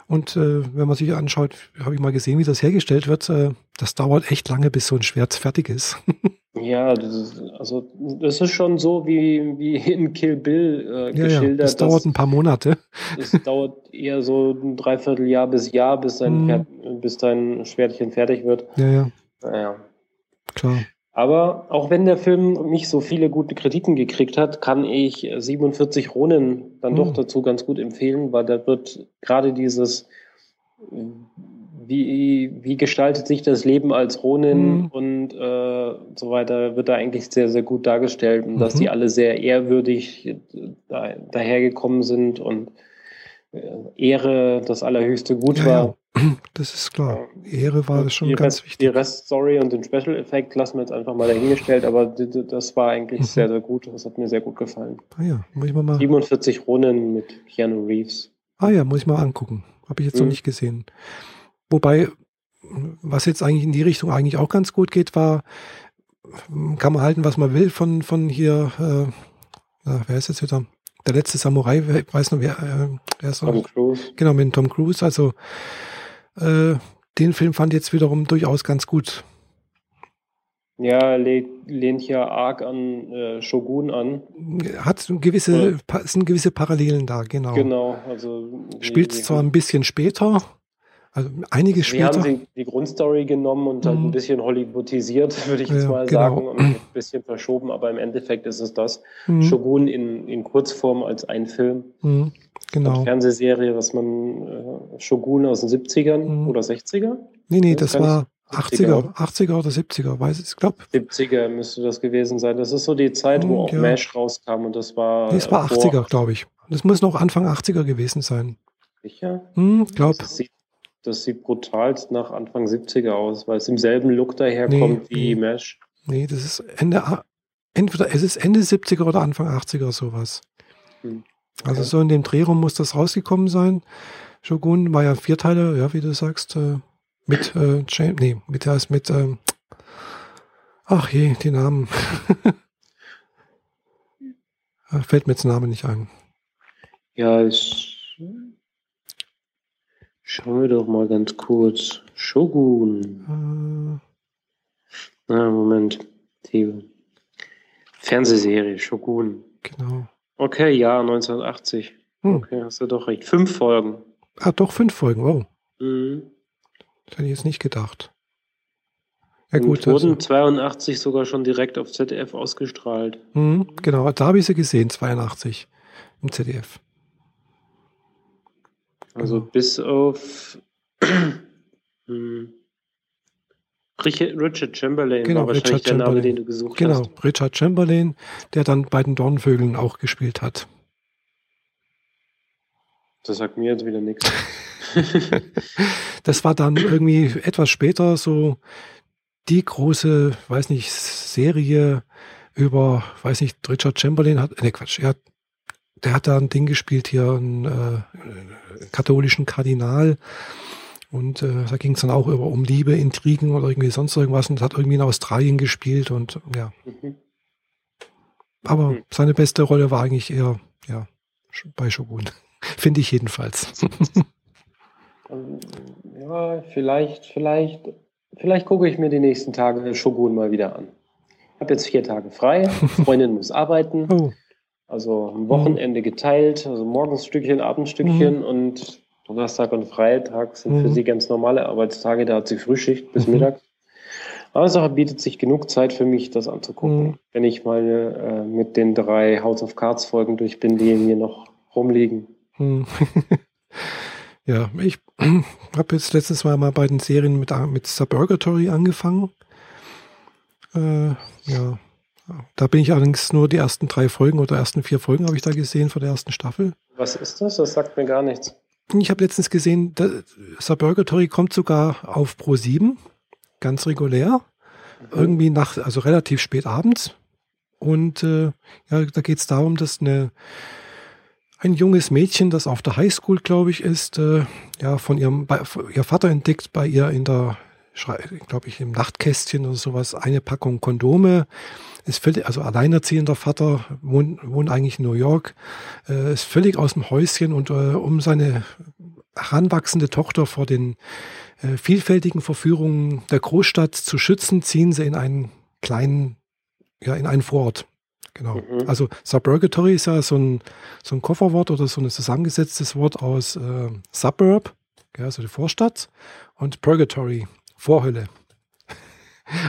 Und äh, wenn man sich anschaut, habe ich mal gesehen, wie das hergestellt wird. Äh, das dauert echt lange, bis so ein Schwert fertig ist. (laughs) Ja, das ist, also das ist schon so wie, wie in Kill Bill äh, geschildert. Ja, das dauert ein paar Monate. Es dauert eher so ein Dreivierteljahr bis Jahr, bis dein, mm. bis dein Schwertchen fertig wird. Ja, ja. Naja. Klar. Aber auch wenn der Film nicht so viele gute Kritiken gekriegt hat, kann ich 47 Ronen dann mm. doch dazu ganz gut empfehlen, weil da wird gerade dieses wie, wie gestaltet sich das Leben als Ronin mhm. und äh, so weiter, wird da eigentlich sehr, sehr gut dargestellt und mhm. dass die alle sehr ehrwürdig äh, da, dahergekommen sind und äh, Ehre das allerhöchste Gut ja, war. Ja. (clears throat) Das ist klar. Ehre war und schon ganz Rest, wichtig. Die Reststory und den Special Effekt lassen wir jetzt einfach mal dahingestellt, aber das war eigentlich mhm. sehr, sehr gut. Das hat mir sehr gut gefallen. Ah ja, muss ich mal mal. 47 Ronin mit Keanu Reeves. Ah ja, muss ich mal angucken. Habe ich jetzt noch mhm. nicht gesehen. Wobei, was jetzt eigentlich in die Richtung eigentlich auch ganz gut geht, war, kann man halten, was man will von, von hier, äh, wer ist jetzt wieder? Der letzte Samurai, ich weiß noch, wer, äh, wer ist Tom Cruise. Genau, mit Tom Cruise. Also äh, den Film fand ich jetzt wiederum durchaus ganz gut. Ja, lehnt ja arg an äh, Shogun an. Hat gewisse, ja. sind gewisse Parallelen da, genau. Genau, also. Spielt zwar ein bisschen später, also einige später. Wir haben die, die Grundstory genommen und halt ein mhm. bisschen Hollywoodisiert, (laughs) würde ich jetzt ja, mal genau. sagen, und ein bisschen verschoben, aber im Endeffekt ist es das. Mhm. Shogun in, in Kurzform als ein Film. Mhm. Genau. Eine Fernsehserie, was man äh, Shogun aus den 70ern mhm. oder 60er? Nee, nee, das war 80er, 80er oder 70er, weiß ich, glaube 70er müsste das gewesen sein. Das ist so die Zeit, wo auch ja. MASH rauskam und das war. Nee, es war 80er, glaube ich. Das muss noch Anfang 80er gewesen sein. Sicher? Hm, glaub. Das sieht das sieht brutalst nach Anfang 70er aus, weil es im selben Look daherkommt nee, wie. Mesh. Nee, das ist Ende, entweder es ist Ende 70er oder Anfang 80er sowas. Hm. Okay. Also so in dem Drehraum muss das rausgekommen sein. Shogun war ja vier Teile, ja, wie du sagst, äh, mit äh, James, nee, mit der mit ähm, ach je, die Namen. (laughs) Fällt mir jetzt Name nicht ein. Ja, ich Schauen wir doch mal ganz kurz. Shogun. Äh. Ah, Moment. Die Fernsehserie Shogun. Genau. Okay, ja, 1980. Hm. Okay, hast du doch recht. Fünf Folgen. Ah, doch, fünf Folgen, wow. Mhm. Das hätte ich jetzt nicht gedacht. Ja, gut. Und wurden also, 82 sogar schon direkt auf ZDF ausgestrahlt. Mhm, genau, da habe ich sie gesehen, 82 im ZDF. Also bis auf (clears throat) hm, Richard Chamberlain genau, war wahrscheinlich Richard der Name, den du gesucht genau, hast. Genau, Richard Chamberlain, der dann bei den Dornvögeln auch gespielt hat. Das sagt mir jetzt wieder nichts. (laughs) das war dann irgendwie etwas später so die große, weiß nicht, Serie über, weiß nicht, Richard Chamberlain hat, ne Quatsch, er, der hat da ein Ding gespielt hier, einen äh, katholischen Kardinal. Und äh, da ging es dann auch über um Liebe, Intrigen oder irgendwie sonst irgendwas und hat irgendwie in Australien gespielt und ja. Mhm. Aber mhm. seine beste Rolle war eigentlich eher, ja, bei Shogun. (laughs) Finde ich jedenfalls. (laughs) ja, vielleicht, vielleicht Vielleicht gucke ich mir die nächsten Tage Shogun mal wieder an. Ich habe jetzt vier Tage frei. Freundin (laughs) muss arbeiten. Oh. Also am Wochenende geteilt. Also morgens Stückchen, Abendstückchen mhm. und Donnerstag und Freitag sind mhm. für sie ganz normale Arbeitstage. Da hat sie Frühschicht bis mhm. Mittag. Aber es bietet sich genug Zeit für mich, das anzugucken, mhm. wenn ich mal äh, mit den drei House of Cards Folgen durch bin, die mir noch rumliegen. Mhm. (laughs) Ja, ich (clears throat) habe jetzt letztes Mal mal bei den Serien mit, mit Suburgatory angefangen. Äh, ja, da bin ich allerdings nur die ersten drei Folgen oder ersten vier Folgen habe ich da gesehen von der ersten Staffel. Was ist das? Das sagt mir gar nichts. Ich habe letztens gesehen, Suburgatory kommt sogar auf Pro 7, ganz regulär. Mhm. Irgendwie nach, also relativ spät abends. Und äh, ja, da geht es darum, dass eine ein junges Mädchen, das auf der Highschool, glaube ich, ist, äh, ja, von ihrem, bei, ihr Vater entdeckt bei ihr in der, glaube ich, im Nachtkästchen oder sowas eine Packung Kondome. Ist völlig, also alleinerziehender Vater, wohnt, wohnt eigentlich in New York, äh, ist völlig aus dem Häuschen und äh, um seine heranwachsende Tochter vor den äh, vielfältigen Verführungen der Großstadt zu schützen, ziehen sie in einen kleinen, ja, in einen Vorort. Genau. Mhm. Also Suburgatory ist ja so ein, so ein Kofferwort oder so ein zusammengesetztes Wort aus äh, Suburb, ja, also die Vorstadt, und Purgatory, Vorhölle.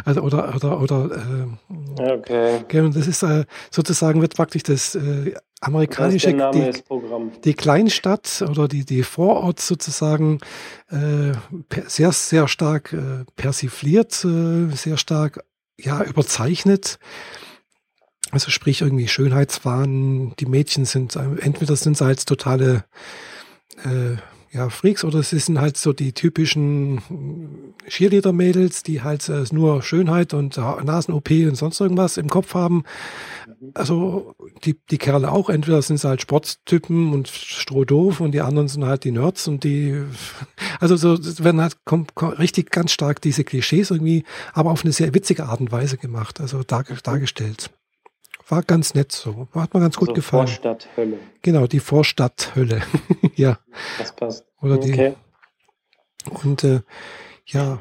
Also oder oder oder äh, okay. Das ist äh, sozusagen wird praktisch das äh, amerikanische das die, die, Kleinstadt oder die die Vorort sozusagen äh, sehr sehr stark äh, persifliert, äh, sehr stark ja überzeichnet also sprich irgendwie Schönheitswahn, die Mädchen sind, entweder sind sie halt totale ja, Freaks oder sie sind halt so die typischen Cheerleader-Mädels, die halt äh, nur Schönheit und Nasen-OP und sonst irgendwas im Kopf haben. Also die, die Kerle auch, entweder sind sie halt Sporttypen und strohdoof und die anderen sind halt die Nerds und die, also so werden halt kommt, kommt richtig ganz stark diese Klischees irgendwie, aber auf eine sehr witzige Art und Weise gemacht, also dar, dargestellt. War ganz nett so. Hat mir ganz gut also gefallen. Vorstadthölle. Genau, die Vorstadthölle. (laughs) ja. Das passt. Oder die. Okay. Und äh, ja,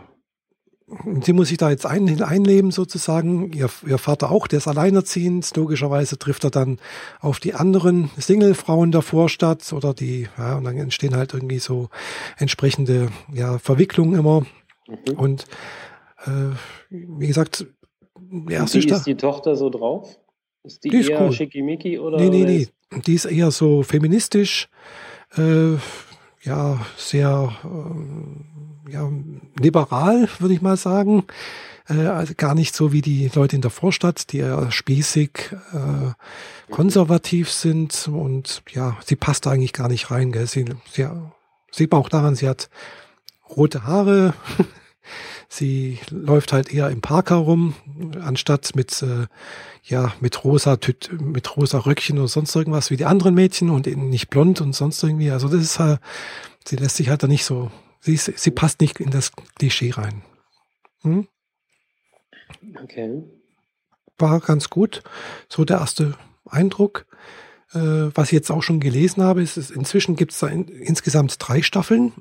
sie muss sich da jetzt ein, einleben sozusagen. Ihr, ihr Vater auch, der ist alleinerziehend. Logischerweise trifft er dann auf die anderen Singlefrauen der Vorstadt oder die, ja, und dann entstehen halt irgendwie so entsprechende ja, Verwicklungen immer. Mhm. Und äh, wie gesagt, erste Wie ist die Tochter so drauf? Ist die, die ist eher cool. schickimicki oder? Nee, nee, nee. Die ist eher so feministisch, äh, ja, sehr äh, ja, liberal, würde ich mal sagen. Äh, also gar nicht so wie die Leute in der Vorstadt, die eher spießig, äh, konservativ sind und ja, sie passt da eigentlich gar nicht rein. Gell? Sie, sie sieht man auch daran, sie hat rote Haare, (laughs) Sie läuft halt eher im Park herum, anstatt mit, äh, ja, mit rosa, mit rosa Röckchen oder sonst irgendwas wie die anderen Mädchen und nicht blond und sonst irgendwie. Also das ist halt, sie lässt sich halt da nicht so, sie, ist, sie passt nicht in das Klischee rein. Hm? Okay. War ganz gut. So der erste Eindruck. Äh, was ich jetzt auch schon gelesen habe, ist, ist inzwischen gibt es da in, insgesamt drei Staffeln.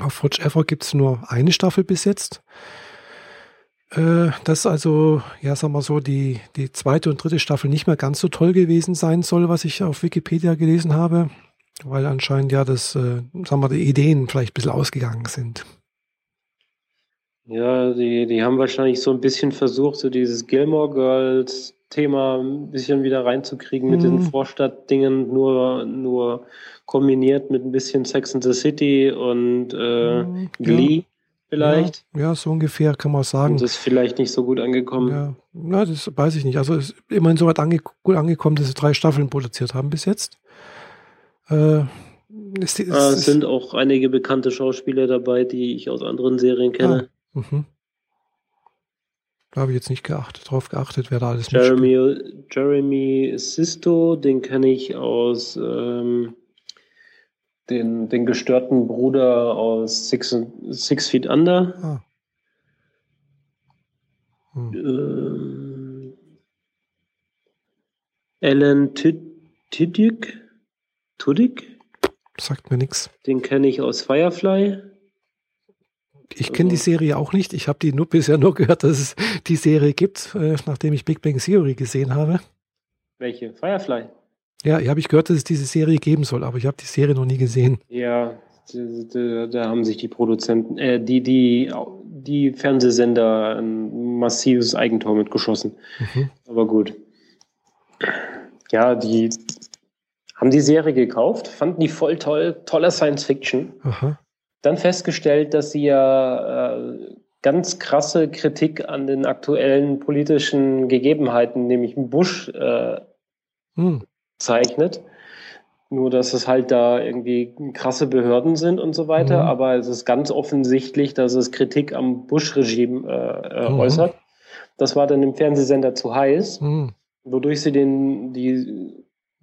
Auf Watch Ever gibt es nur eine Staffel bis jetzt. Äh, das also, ja, sagen wir so, die, die zweite und dritte Staffel nicht mehr ganz so toll gewesen sein soll, was ich auf Wikipedia gelesen habe, weil anscheinend ja das, äh, sagen wir, die Ideen vielleicht ein bisschen ausgegangen sind. Ja, die, die haben wahrscheinlich so ein bisschen versucht, so dieses Gilmore Girls Thema ein bisschen wieder reinzukriegen mit den mhm. Vorstadtdingen, nur, nur kombiniert mit ein bisschen Sex and the City und äh, mhm, Glee. Ja. Vielleicht. Ja, ja, so ungefähr kann man sagen. Und das ist vielleicht nicht so gut angekommen. Ja, ja das weiß ich nicht. Also ist immerhin so weit ange gut angekommen, dass sie drei Staffeln produziert haben bis jetzt. Äh, ist die, ist, ah, es sind auch einige bekannte Schauspieler dabei, die ich aus anderen Serien kenne. Ah, mhm. Da habe ich jetzt nicht geachtet, drauf geachtet, wer da alles Jeremy, mitspielt. Jeremy Sisto, den kenne ich aus ähm, den, den gestörten Bruder aus Six, Six Feet Under. Ah. Hm. Ähm, Alan Tudyk? Tudyk? Sagt mir nichts. Den kenne ich aus Firefly. Ich kenne die Serie auch nicht. Ich habe die nur bisher nur gehört, dass es die Serie gibt, äh, nachdem ich Big Bang Theory gesehen habe. Welche? Firefly? Ja, habe ich gehört, dass es diese Serie geben soll, aber ich habe die Serie noch nie gesehen. Ja, da, da haben sich die Produzenten, äh, die, die, die Fernsehsender ein massives Eigentor mitgeschossen. Mhm. Aber gut. Ja, die haben die Serie gekauft, fanden die voll toll, toller Science Fiction. Aha. Dann festgestellt, dass sie ja äh, ganz krasse Kritik an den aktuellen politischen Gegebenheiten, nämlich Bush, äh, hm zeichnet. Nur, dass es halt da irgendwie krasse Behörden sind und so weiter. Mhm. Aber es ist ganz offensichtlich, dass es Kritik am Bush-Regime äh, äh, mhm. äußert. Das war dann im Fernsehsender zu heiß, mhm. wodurch sie den, die,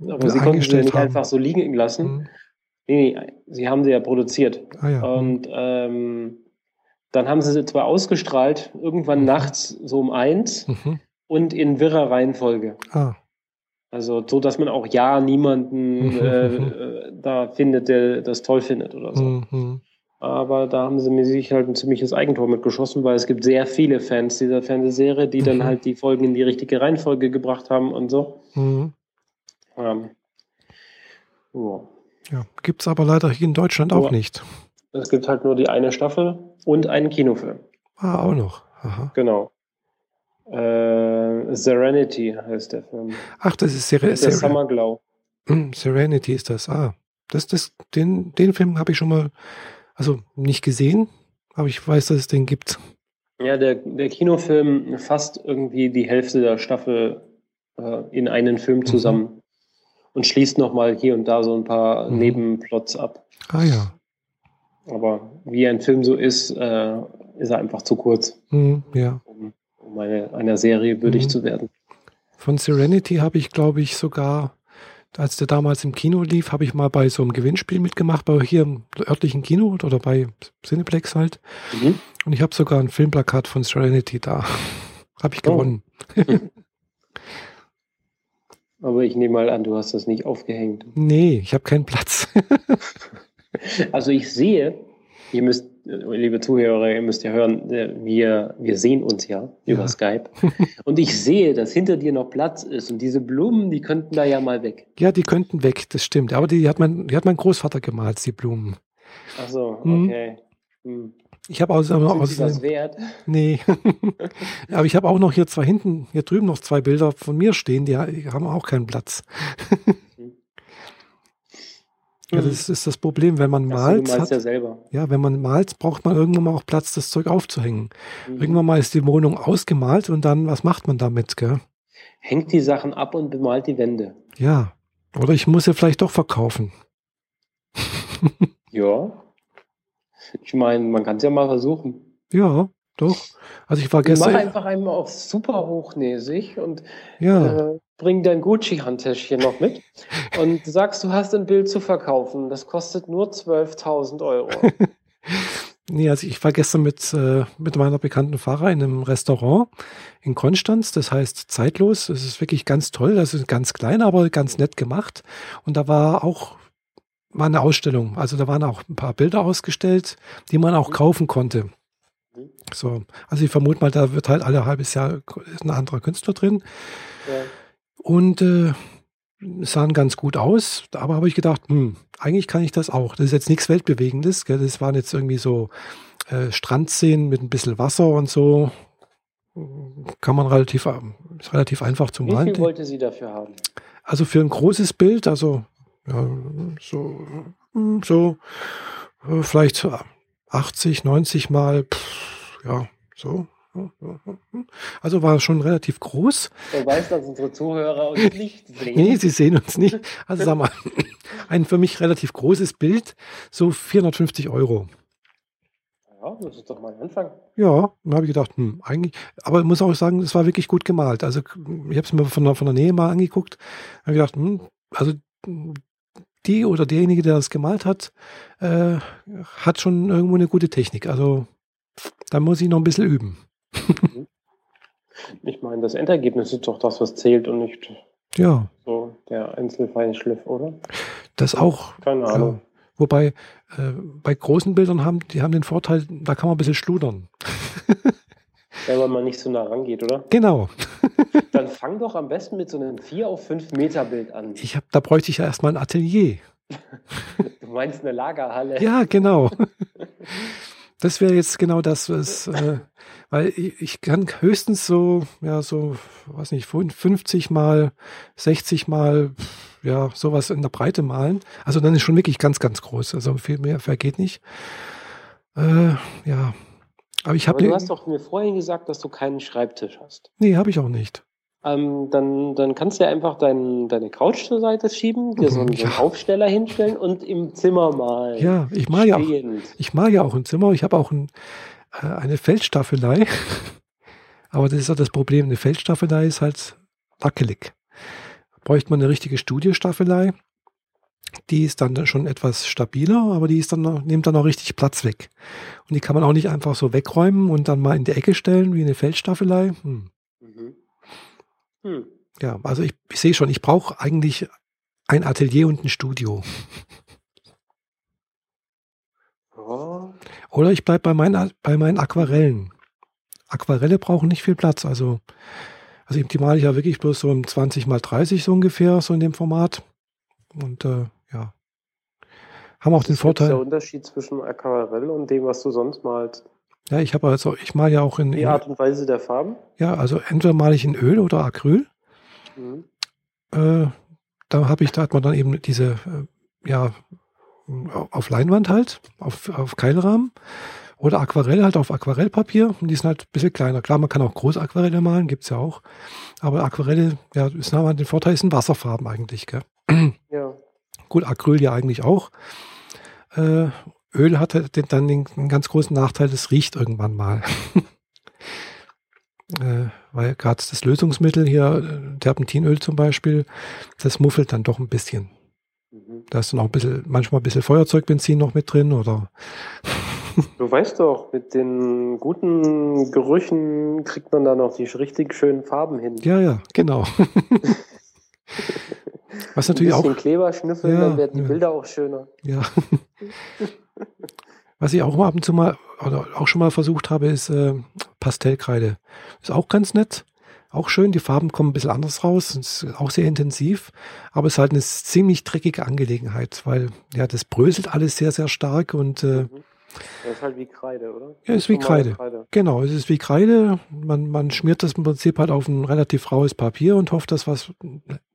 aber sie konnten sie nicht haben. einfach so liegen lassen. Mhm. Nee, nee, sie haben sie ja produziert. Ah, ja. Und ähm, dann haben sie sie zwar ausgestrahlt, irgendwann mhm. nachts so um eins mhm. und in wirrer Reihenfolge. Ah. Also so, dass man auch ja niemanden äh, äh, da findet, der das toll findet oder so. Mhm. Aber da haben sie mir sich halt ein ziemliches Eigentor mitgeschossen, weil es gibt sehr viele Fans dieser Fernsehserie, die dann mhm. halt die Folgen in die richtige Reihenfolge gebracht haben und so. Mhm. Ähm, ja. Ja gibt es aber leider hier in Deutschland auch nicht. Es gibt halt nur die eine Staffel und einen Kinofilm. Ah, auch noch. Aha. Genau. Äh, Serenity heißt der Film. Ach, das ist Ser der Summer Glow. Hm, Serenity ist das. Ah, das, das, den, den Film habe ich schon mal, also nicht gesehen, aber ich weiß, dass es den gibt. Ja, der, der Kinofilm fasst irgendwie die Hälfte der Staffel äh, in einen Film mhm. zusammen mhm. Und schließt nochmal hier und da so ein paar mhm. Nebenplots ab. Ah ja. Aber wie ein Film so ist, äh, ist er einfach zu kurz. Mhm, ja. Um um eine, einer Serie würdig mhm. zu werden. Von Serenity habe ich, glaube ich, sogar, als der damals im Kino lief, habe ich mal bei so einem Gewinnspiel mitgemacht, bei hier im örtlichen Kino oder bei Cineplex halt. Mhm. Und ich habe sogar ein Filmplakat von Serenity da. (laughs) habe ich oh. gewonnen. (laughs) Aber ich nehme mal an, du hast das nicht aufgehängt. Nee, ich habe keinen Platz. (laughs) also ich sehe, ihr müsst liebe Zuhörer, ihr müsst ja hören, äh, wir, wir sehen uns ja über ja. Skype. (laughs) Und ich sehe, dass hinter dir noch Platz ist. Und diese Blumen, die könnten da ja mal weg. Ja, die könnten weg, das stimmt. Aber die hat mein, die hat mein Großvater gemalt, die Blumen. Ach so, hm. okay. Hm. Ich habe aus, aus das wert? Nee. (laughs) Aber ich habe auch noch hier zwei hinten, hier drüben noch zwei Bilder von mir stehen, die haben auch keinen Platz. (laughs) Ja, das mhm. ist das Problem, wenn man malt. Du hat, ja, selber. ja, wenn man malt, braucht man irgendwann mal auch Platz, das Zeug aufzuhängen. Mhm. Irgendwann mal ist die Wohnung ausgemalt und dann, was macht man damit, gell? Hängt die Sachen ab und bemalt die Wände. Ja. Oder ich muss sie vielleicht doch verkaufen. (laughs) ja. Ich meine, man kann es ja mal versuchen. Ja, doch. Also ich war gestern. Mach einfach einmal auf super hochnäsig und ja. äh, bring dein Gucci-Handtäschchen noch mit (laughs) und sagst, du hast ein Bild zu verkaufen. Das kostet nur 12.000 Euro. (laughs) nee, also ich war gestern mit, äh, mit meiner bekannten Fahrer in einem Restaurant in Konstanz. Das heißt zeitlos. Es ist wirklich ganz toll. Das ist ganz klein, aber ganz nett gemacht. Und da war auch war eine Ausstellung. Also da waren auch ein paar Bilder ausgestellt, die man auch kaufen konnte. So, also ich vermute mal, da wird halt alle halbes Jahr ein anderer Künstler drin. Ja. Und äh, sahen ganz gut aus, aber habe ich gedacht, hm, eigentlich kann ich das auch. Das ist jetzt nichts Weltbewegendes. Gell? Das waren jetzt irgendwie so äh, Strandszenen mit ein bisschen Wasser und so. Kann man relativ, relativ einfach zu malen. Wie viel wollte sie dafür haben? Also für ein großes Bild, also ja, so, so äh, vielleicht 80, 90 Mal, pff, ja, so. Also war schon relativ groß. Du weißt, dass unsere Zuhörer uns (laughs) nicht sehen. nee, sie sehen uns nicht. Also sag mal, (laughs) ein für mich relativ großes Bild, so 450 Euro. Ja, das ist doch mal ein Anfang. Ja, dann habe ich gedacht, hm, eigentlich, aber ich muss auch sagen, es war wirklich gut gemalt. Also ich habe es mir von der, von der Nähe mal angeguckt, habe gedacht, hm, also die oder derjenige, der das gemalt hat, äh, hat schon irgendwo eine gute Technik. Also da muss ich noch ein bisschen üben. ich meine, das Endergebnis ist doch das, was zählt und nicht ja. so der Einzelfeinschliff, oder? Das auch. Keine Ahnung. Ja. Wobei äh, bei großen Bildern haben die haben den Vorteil, da kann man ein bisschen schludern. Ja, weil man nicht so nah rangeht, oder? Genau. Dann fang doch am besten mit so einem 4 auf 5 Meter Bild an. Ich hab, da bräuchte ich ja erstmal ein Atelier. (laughs) Du meinst eine Lagerhalle? Ja, genau. Das wäre jetzt genau das, was, äh, weil ich, ich, kann höchstens so, ja, so, weiß nicht, 50 mal, 60 mal, ja, sowas in der Breite malen. Also dann ist schon wirklich ganz, ganz groß. Also viel mehr vergeht nicht. Äh, ja, aber ich habe. Du hast doch mir vorhin gesagt, dass du keinen Schreibtisch hast. Nee, habe ich auch nicht. Ähm, dann, dann kannst du ja einfach dein, deine Couch zur Seite schieben, dir so einen, ja. Aufsteller hinstellen und im Zimmer malen. Ja, ich mal ja auch, ich mal ja auch im Zimmer. Ich habe auch ein, äh, eine Feldstaffelei. (laughs) Aber das ist ja das Problem. Eine Feldstaffelei ist halt wackelig. Bräuchte man eine richtige Studiostaffelei. Die ist dann schon etwas stabiler, aber die ist dann nimmt dann auch richtig Platz weg. Und die kann man auch nicht einfach so wegräumen und dann mal in die Ecke stellen wie eine Feldstaffelei. Hm. Mhm. Hm. Ja, also ich, ich sehe schon, ich brauche eigentlich ein Atelier und ein Studio. Oh. Oder ich bleibe bei meinen, bei meinen Aquarellen. Aquarelle brauchen nicht viel Platz. Also, also die male ich ja wirklich bloß so im 20 mal 30 so ungefähr, so in dem Format. Und äh. Haben auch Was den Vorteil. Was ist der Unterschied zwischen Aquarell und dem, was du sonst malst? Ja, ich habe also, ich male ja auch in. Die Art und Weise der Farben? Ja, also entweder male ich in Öl oder Acryl. Mhm. Äh, da habe ich, da hat man dann eben diese, äh, ja, auf Leinwand halt, auf, auf Keilrahmen. Oder Aquarell halt auf Aquarellpapier. Und die sind halt ein bisschen kleiner. Klar, man kann auch Großaquarelle malen, gibt's ja auch. Aber Aquarelle, ja, ist haben den Vorteil, ist ein Wasserfarben eigentlich, gell? Ja. Gut, Acryl ja eigentlich auch. Äh, Öl hat halt dann den, den, ganz großen Nachteil, es riecht irgendwann mal. (laughs) äh, weil gerade das Lösungsmittel hier, äh, Terpentinöl zum Beispiel, das muffelt dann doch ein bisschen. Mhm. Da ist dann auch ein bisschen, manchmal ein bisschen Feuerzeugbenzin noch mit drin oder. du weißt doch, mit den guten Gerüchen kriegt man da noch die richtig schönen Farben hin. Ja, ja, genau. (laughs) Was natürlich ein bisschen auch. Kleber schnüffeln, ja, dann werden die ja. Bilder auch schöner. Ja. Was ich auch mal ab und zu mal oder auch schon mal versucht habe, ist äh, Pastellkreide. Ist auch ganz nett. Auch schön, die Farben kommen ein bisschen anders raus, ist auch sehr intensiv, aber es ist halt eine ziemlich dreckige Angelegenheit, weil ja, das bröselt alles sehr, sehr stark und äh, mhm. Das ist halt wie Kreide, oder? Ja, ist wie Kreide. Kreide. Genau, es ist wie Kreide. Man, man schmiert das im Prinzip halt auf ein relativ raues Papier und hofft, dass was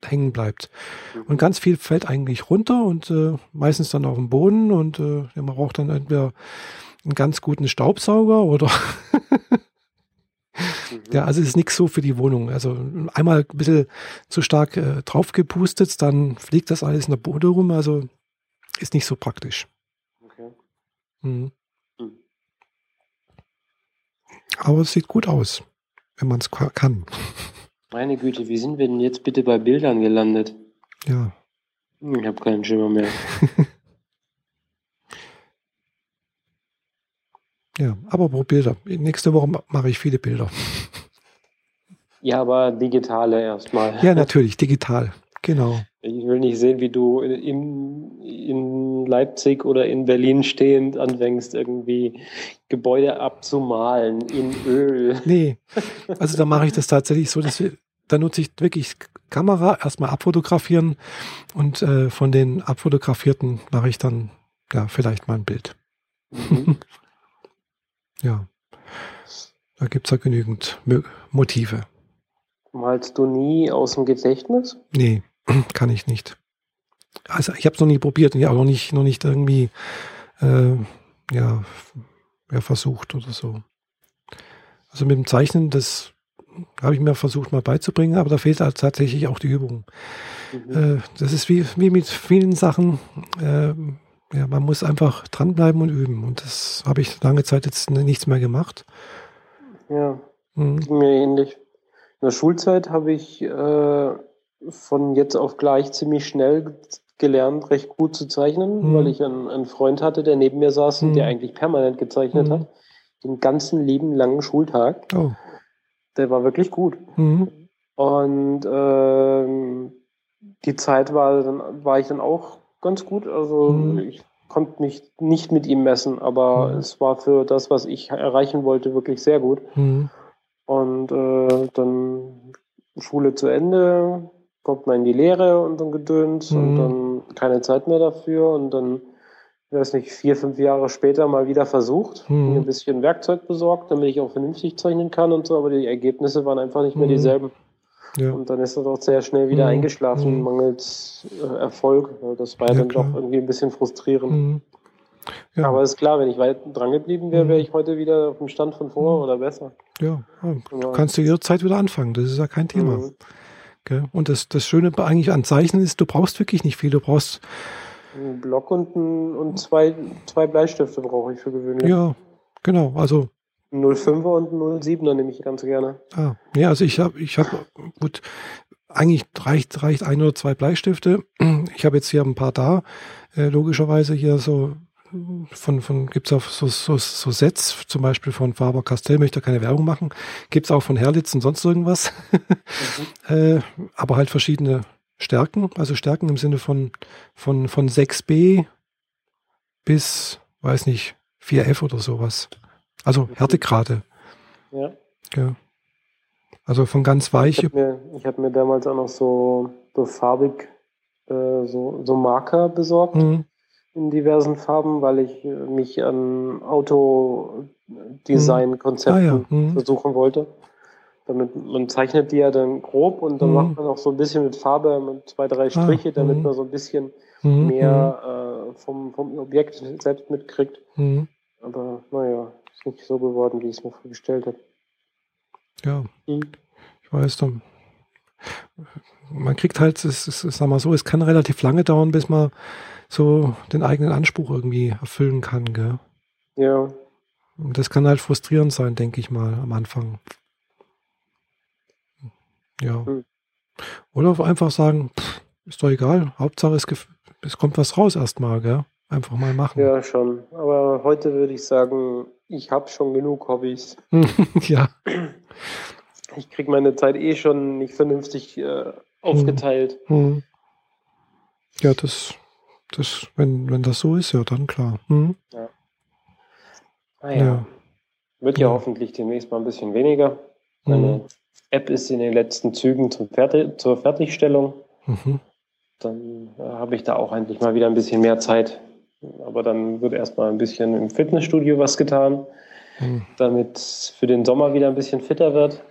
hängen bleibt. Mhm. Und ganz viel fällt eigentlich runter und äh, meistens dann auf den Boden und äh, man braucht dann entweder einen ganz guten Staubsauger oder mhm. Ja, also es ist nichts so für die Wohnung. Also einmal ein bisschen zu stark äh, draufgepustet, dann fliegt das alles in der Bude rum. Also ist nicht so praktisch. Mhm. Mhm. Aber es sieht gut aus, wenn man es kann. Meine Güte, wie sind wir denn jetzt bitte bei Bildern gelandet? Ja. Ich habe keinen Schimmer mehr. (laughs) ja, aber pro Bilder. Nächste Woche mache ich viele Bilder. Ja, aber digitale erstmal. Ja, natürlich, digital. Genau. Ich will nicht sehen, wie du in, in Leipzig oder in Berlin stehend anfängst, irgendwie Gebäude abzumalen in Öl. Nee, also da mache ich das tatsächlich so, dass wir, da nutze ich wirklich Kamera erstmal abfotografieren und äh, von den abfotografierten mache ich dann ja vielleicht mal ein Bild. Mhm. (laughs) ja. Da gibt es ja genügend Motive. Malst du nie aus dem Gedächtnis? Nee, (clears throat) kann ich nicht. Also ich habe es noch nie probiert, ja, noch nicht, noch nicht irgendwie äh, ja, ja, versucht oder so. Also mit dem Zeichnen, das habe ich mir versucht mal beizubringen, aber da fehlt halt tatsächlich auch die Übung. Mhm. Äh, das ist wie, wie mit vielen Sachen. Äh, ja, man muss einfach dranbleiben und üben. Und das habe ich lange Zeit jetzt nichts mehr gemacht. Ja, mhm. mir ähnlich. In der Schulzeit habe ich äh, von jetzt auf gleich ziemlich schnell gelernt, recht gut zu zeichnen, mhm. weil ich einen, einen, Freund hatte, der neben mir saß und der mhm. eigentlich permanent gezeichnet mhm. hat. Den ganzen lieben langen Schultag. Oh. Der war wirklich gut. Mhm. Und ähm, die Zeit war, dann, war ich dann auch ganz gut. Also mhm. ich konnte mich nicht mit ihm messen, aber es war für das, was ich erreichen wollte, wirklich sehr gut. Und äh, dann Schule zu Ende, kommt man in die Lehre und dann Gedöns mhm. und dann keine Zeit mehr dafür und dann, ich weiß nicht, vier, fünf Jahre später mal wieder versucht, mhm. mir ein bisschen Werkzeug besorgt, damit ich auch vernünftig zeichnen kann und so, aber die Ergebnisse waren einfach nicht mehr mhm. dieselben. Ja. Und dann ist er doch sehr schnell wieder mhm. eingeschlafen, mhm. mangels äh, Erfolg. Das war ja, dann klar. doch irgendwie ein bisschen frustrierend. Mhm. Ja. Aber ist klar, wenn ich weit dran geblieben wäre, wäre ich heute wieder auf dem Stand von vor oder besser. Ja, du kannst du jederzeit wieder anfangen. Das ist ja kein Thema. Mhm. Und das, das Schöne eigentlich an Zeichnen ist, du brauchst wirklich nicht viel. Du brauchst einen Block und, ein, und zwei, zwei Bleistifte brauche ich für gewöhnlich. Ja, genau. Also 05er und 07er nehme ich ganz gerne. Ah, ja, also ich habe, ich habe, gut, eigentlich reicht, reicht ein oder zwei Bleistifte. Ich habe jetzt hier ein paar da. Äh, logischerweise hier so von, von gibt es auch so, so, so Sets, zum Beispiel von Faber Castell, möchte keine Werbung machen. Gibt es auch von Herlitz und sonst irgendwas. mhm. (laughs) äh, aber halt verschiedene Stärken, also Stärken im Sinne von, von, von 6b bis, weiß nicht, 4f oder sowas. Also mhm. Härtegrade. Ja. ja. Also von ganz weich. Ich habe mir, hab mir damals auch noch so, so farbig äh, so, so Marker besorgt. Mhm in diversen Farben, weil ich äh, mich an Autodesign-Konzepten ah, ja. mhm. versuchen wollte. Damit man zeichnet die ja dann grob und dann mhm. macht man auch so ein bisschen mit Farbe, mit zwei, drei ah, Striche, ah, damit mhm. man so ein bisschen mhm, mehr äh, vom, vom Objekt selbst mitkriegt. Mhm. Aber naja, ist nicht so geworden, wie ich es mir vorgestellt habe. Ja, ich weiß dann. Man kriegt halt, es, es, sag mal so, es kann relativ lange dauern, bis man so den eigenen Anspruch irgendwie erfüllen kann, gell? Ja. Und das kann halt frustrierend sein, denke ich mal, am Anfang. Ja. Hm. Oder einfach sagen, pff, ist doch egal, Hauptsache es, es kommt was raus erstmal, gell? Einfach mal machen. Ja, schon. Aber heute würde ich sagen, ich habe schon genug Hobbys. (laughs) ja. (clears throat) Ich kriege meine Zeit eh schon nicht vernünftig äh, aufgeteilt. Hm. hm. Ja, das das, wenn, wenn das so ist, ja, dann klar. Hm? Ja. Naja. Ah ja. Wird ja, ja, hoffentlich demnächst mal ein bisschen weniger. Meine mhm. App ist in den letzten Zügen zum Fertig zur Fertigstellung. Mhm. Dann äh, habe ich da auch endlich mal wieder ein bisschen mehr Zeit. Aber dann wird erstmal ein bisschen im Fitnessstudio was getan, mhm. damit es für den Sommer wieder ein bisschen fitter wird.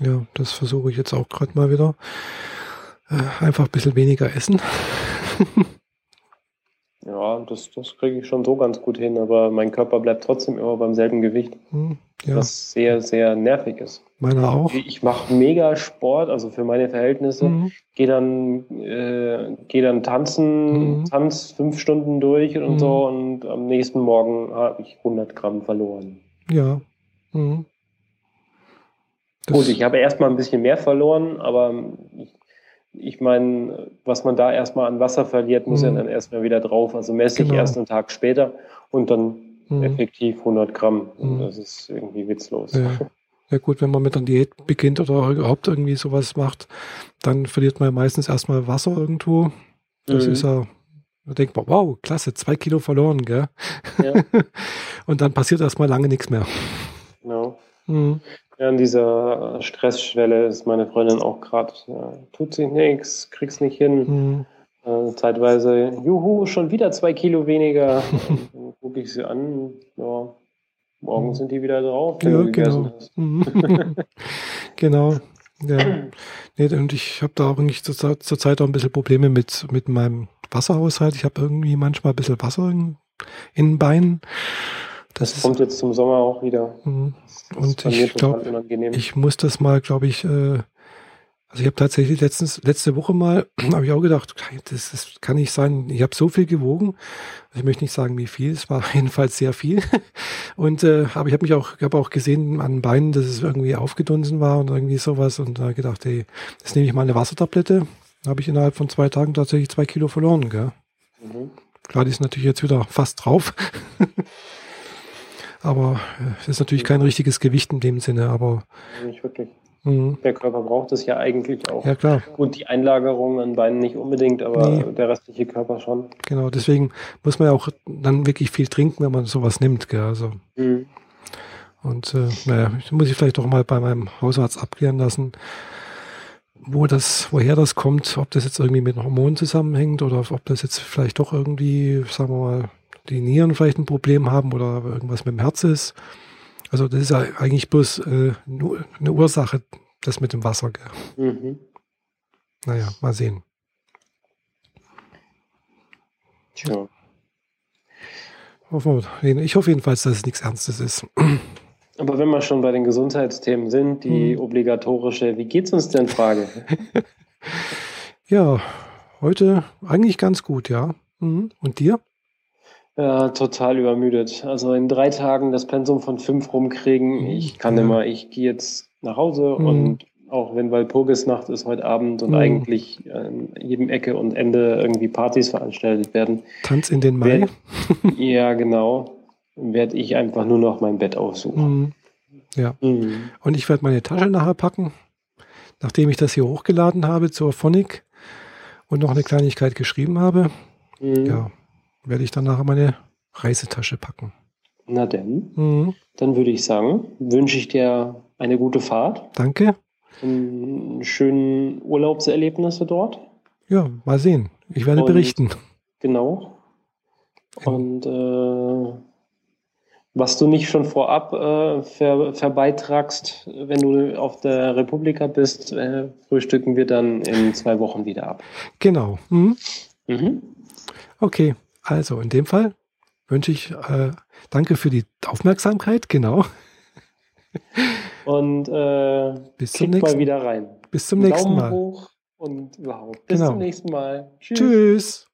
Ja, das versuche ich jetzt auch gerade mal wieder. Äh, einfach ein bisschen weniger essen. (laughs) Ja, das, das kriege ich schon so ganz gut hin, aber mein Körper bleibt trotzdem immer beim selben Gewicht. Hm, ja. Was sehr, sehr nervig ist. Meiner auch. Ich mache mega Sport, also für meine Verhältnisse. Mhm. Gehe dann, äh, geh dann tanzen, mhm. tanz fünf Stunden durch und mhm. so und am nächsten Morgen habe ich 100 Gramm verloren. Ja. Mhm. Gut, ich habe erstmal ein bisschen mehr verloren, aber ich ich meine, was man da erstmal an Wasser verliert, muss mhm. ja dann erstmal wieder drauf. Also messe genau. ich erst einen Tag später und dann mhm. effektiv 100 Gramm. Mhm. das ist irgendwie witzlos. Ja. ja. gut, wenn man mit einer Diät beginnt oder überhaupt irgendwie sowas macht, dann verliert man meistens erstmal Wasser irgendwo. Das mhm. ist ja, da denkt man, wow, klasse, zwei Kilo verloren, gell? Ja. (laughs) und dann passiert erstmal lange nichts mehr. Genau. Mhm. Ja, an dieser Stressschwelle ist meine Freundin auch gerade, ja, tut sich nichts, krieg's nicht hin. Mhm. Äh, zeitweise, juhu, schon wieder zwei Kilo weniger. (laughs) dann gucke ich sie an, ja, morgen mhm. sind die wieder drauf. Ja, genau. Mhm. (laughs) genau. Ja. Nee, und ich habe da eigentlich zur, zur Zeit auch ein bisschen Probleme mit, mit meinem Wasserhaushalt. Ich habe irgendwie manchmal ein bisschen Wasser in, in den Beinen. Das, das kommt jetzt zum Sommer auch wieder. Mhm. Und ich glaube, ich muss das mal, glaube ich, äh, also ich habe tatsächlich letztens, letzte Woche mal, (clears throat) habe ich auch gedacht, das, das kann nicht sein. Ich habe so viel gewogen. Also ich möchte nicht sagen, wie viel. Es war jedenfalls sehr viel. (laughs) Und äh, aber ich habe mich auch, habe auch gesehen an den Beinen, dass es irgendwie aufgedunsen war und irgendwie sowas. Und da gedacht, ey, jetzt nehme ich mal eine Wassertablette. Da habe ich innerhalb von zwei Tagen tatsächlich zwei Kilo verloren. Gell? Mhm. Klar, die ist natürlich jetzt wieder fast drauf. (laughs) Aber äh, es ist natürlich kein richtiges Gewicht in dem Sinne, aber. Nicht wirklich. Mhm. Der Körper braucht es ja eigentlich auch. Ja, klar. Und die Einlagerung an Beinen nicht unbedingt, aber nee. der restliche Körper schon. Genau, deswegen muss man ja auch dann wirklich viel trinken, wenn man sowas nimmt. Gell? Also. Mhm. Und äh, naja, muss ich vielleicht doch mal bei meinem Hausarzt abklären lassen, wo das, woher das kommt, ob das jetzt irgendwie mit Hormonen zusammenhängt oder ob das jetzt vielleicht doch irgendwie, sagen wir mal, die Nieren vielleicht ein Problem haben oder irgendwas mit dem Herz ist. Also das ist ja eigentlich bloß äh, nur eine Ursache, das mit dem Wasser. Mhm. Naja, mal sehen. Tja. Ich hoffe jedenfalls, dass es nichts Ernstes ist. Aber wenn wir schon bei den Gesundheitsthemen sind, die hm. obligatorische, wie geht's uns denn Frage? (laughs) ja, heute eigentlich ganz gut, ja. Mhm. Und dir? Ja, total übermüdet. Also in drei Tagen das Pensum von fünf rumkriegen. Mhm. Ich kann ja. immer, ich gehe jetzt nach Hause mhm. und auch wenn Walpurgisnacht ist heute Abend und mhm. eigentlich an jedem Ecke und Ende irgendwie Partys veranstaltet werden. Tanz in den Mai? Werd, ja, genau. Werde ich einfach nur noch mein Bett aufsuchen. Mhm. Ja. Mhm. Und ich werde meine Tasche nachher packen, nachdem ich das hier hochgeladen habe zur Phonic und noch eine Kleinigkeit geschrieben habe. Mhm. Ja, werde ich dann nachher meine Reisetasche packen. Na denn, mhm. dann würde ich sagen, wünsche ich dir eine gute Fahrt. Danke. Und schönen Urlaubserlebnisse dort. Ja, mal sehen. Ich werde Und, berichten. Genau. Und äh, was du nicht schon vorab äh, ver, verbeitragst, wenn du auf der Republika bist, äh, frühstücken wir dann in zwei Wochen wieder ab. Genau. Mhm. Mhm. Okay. Also in dem Fall wünsche ich äh, danke für die Aufmerksamkeit, genau. (laughs) Und äh, bis zum nächsten Mal wieder rein. Bis zum nächsten Daumen Mal. hoch und überhaupt. Bis genau. zum nächsten Mal. Tschüss. Tschüss.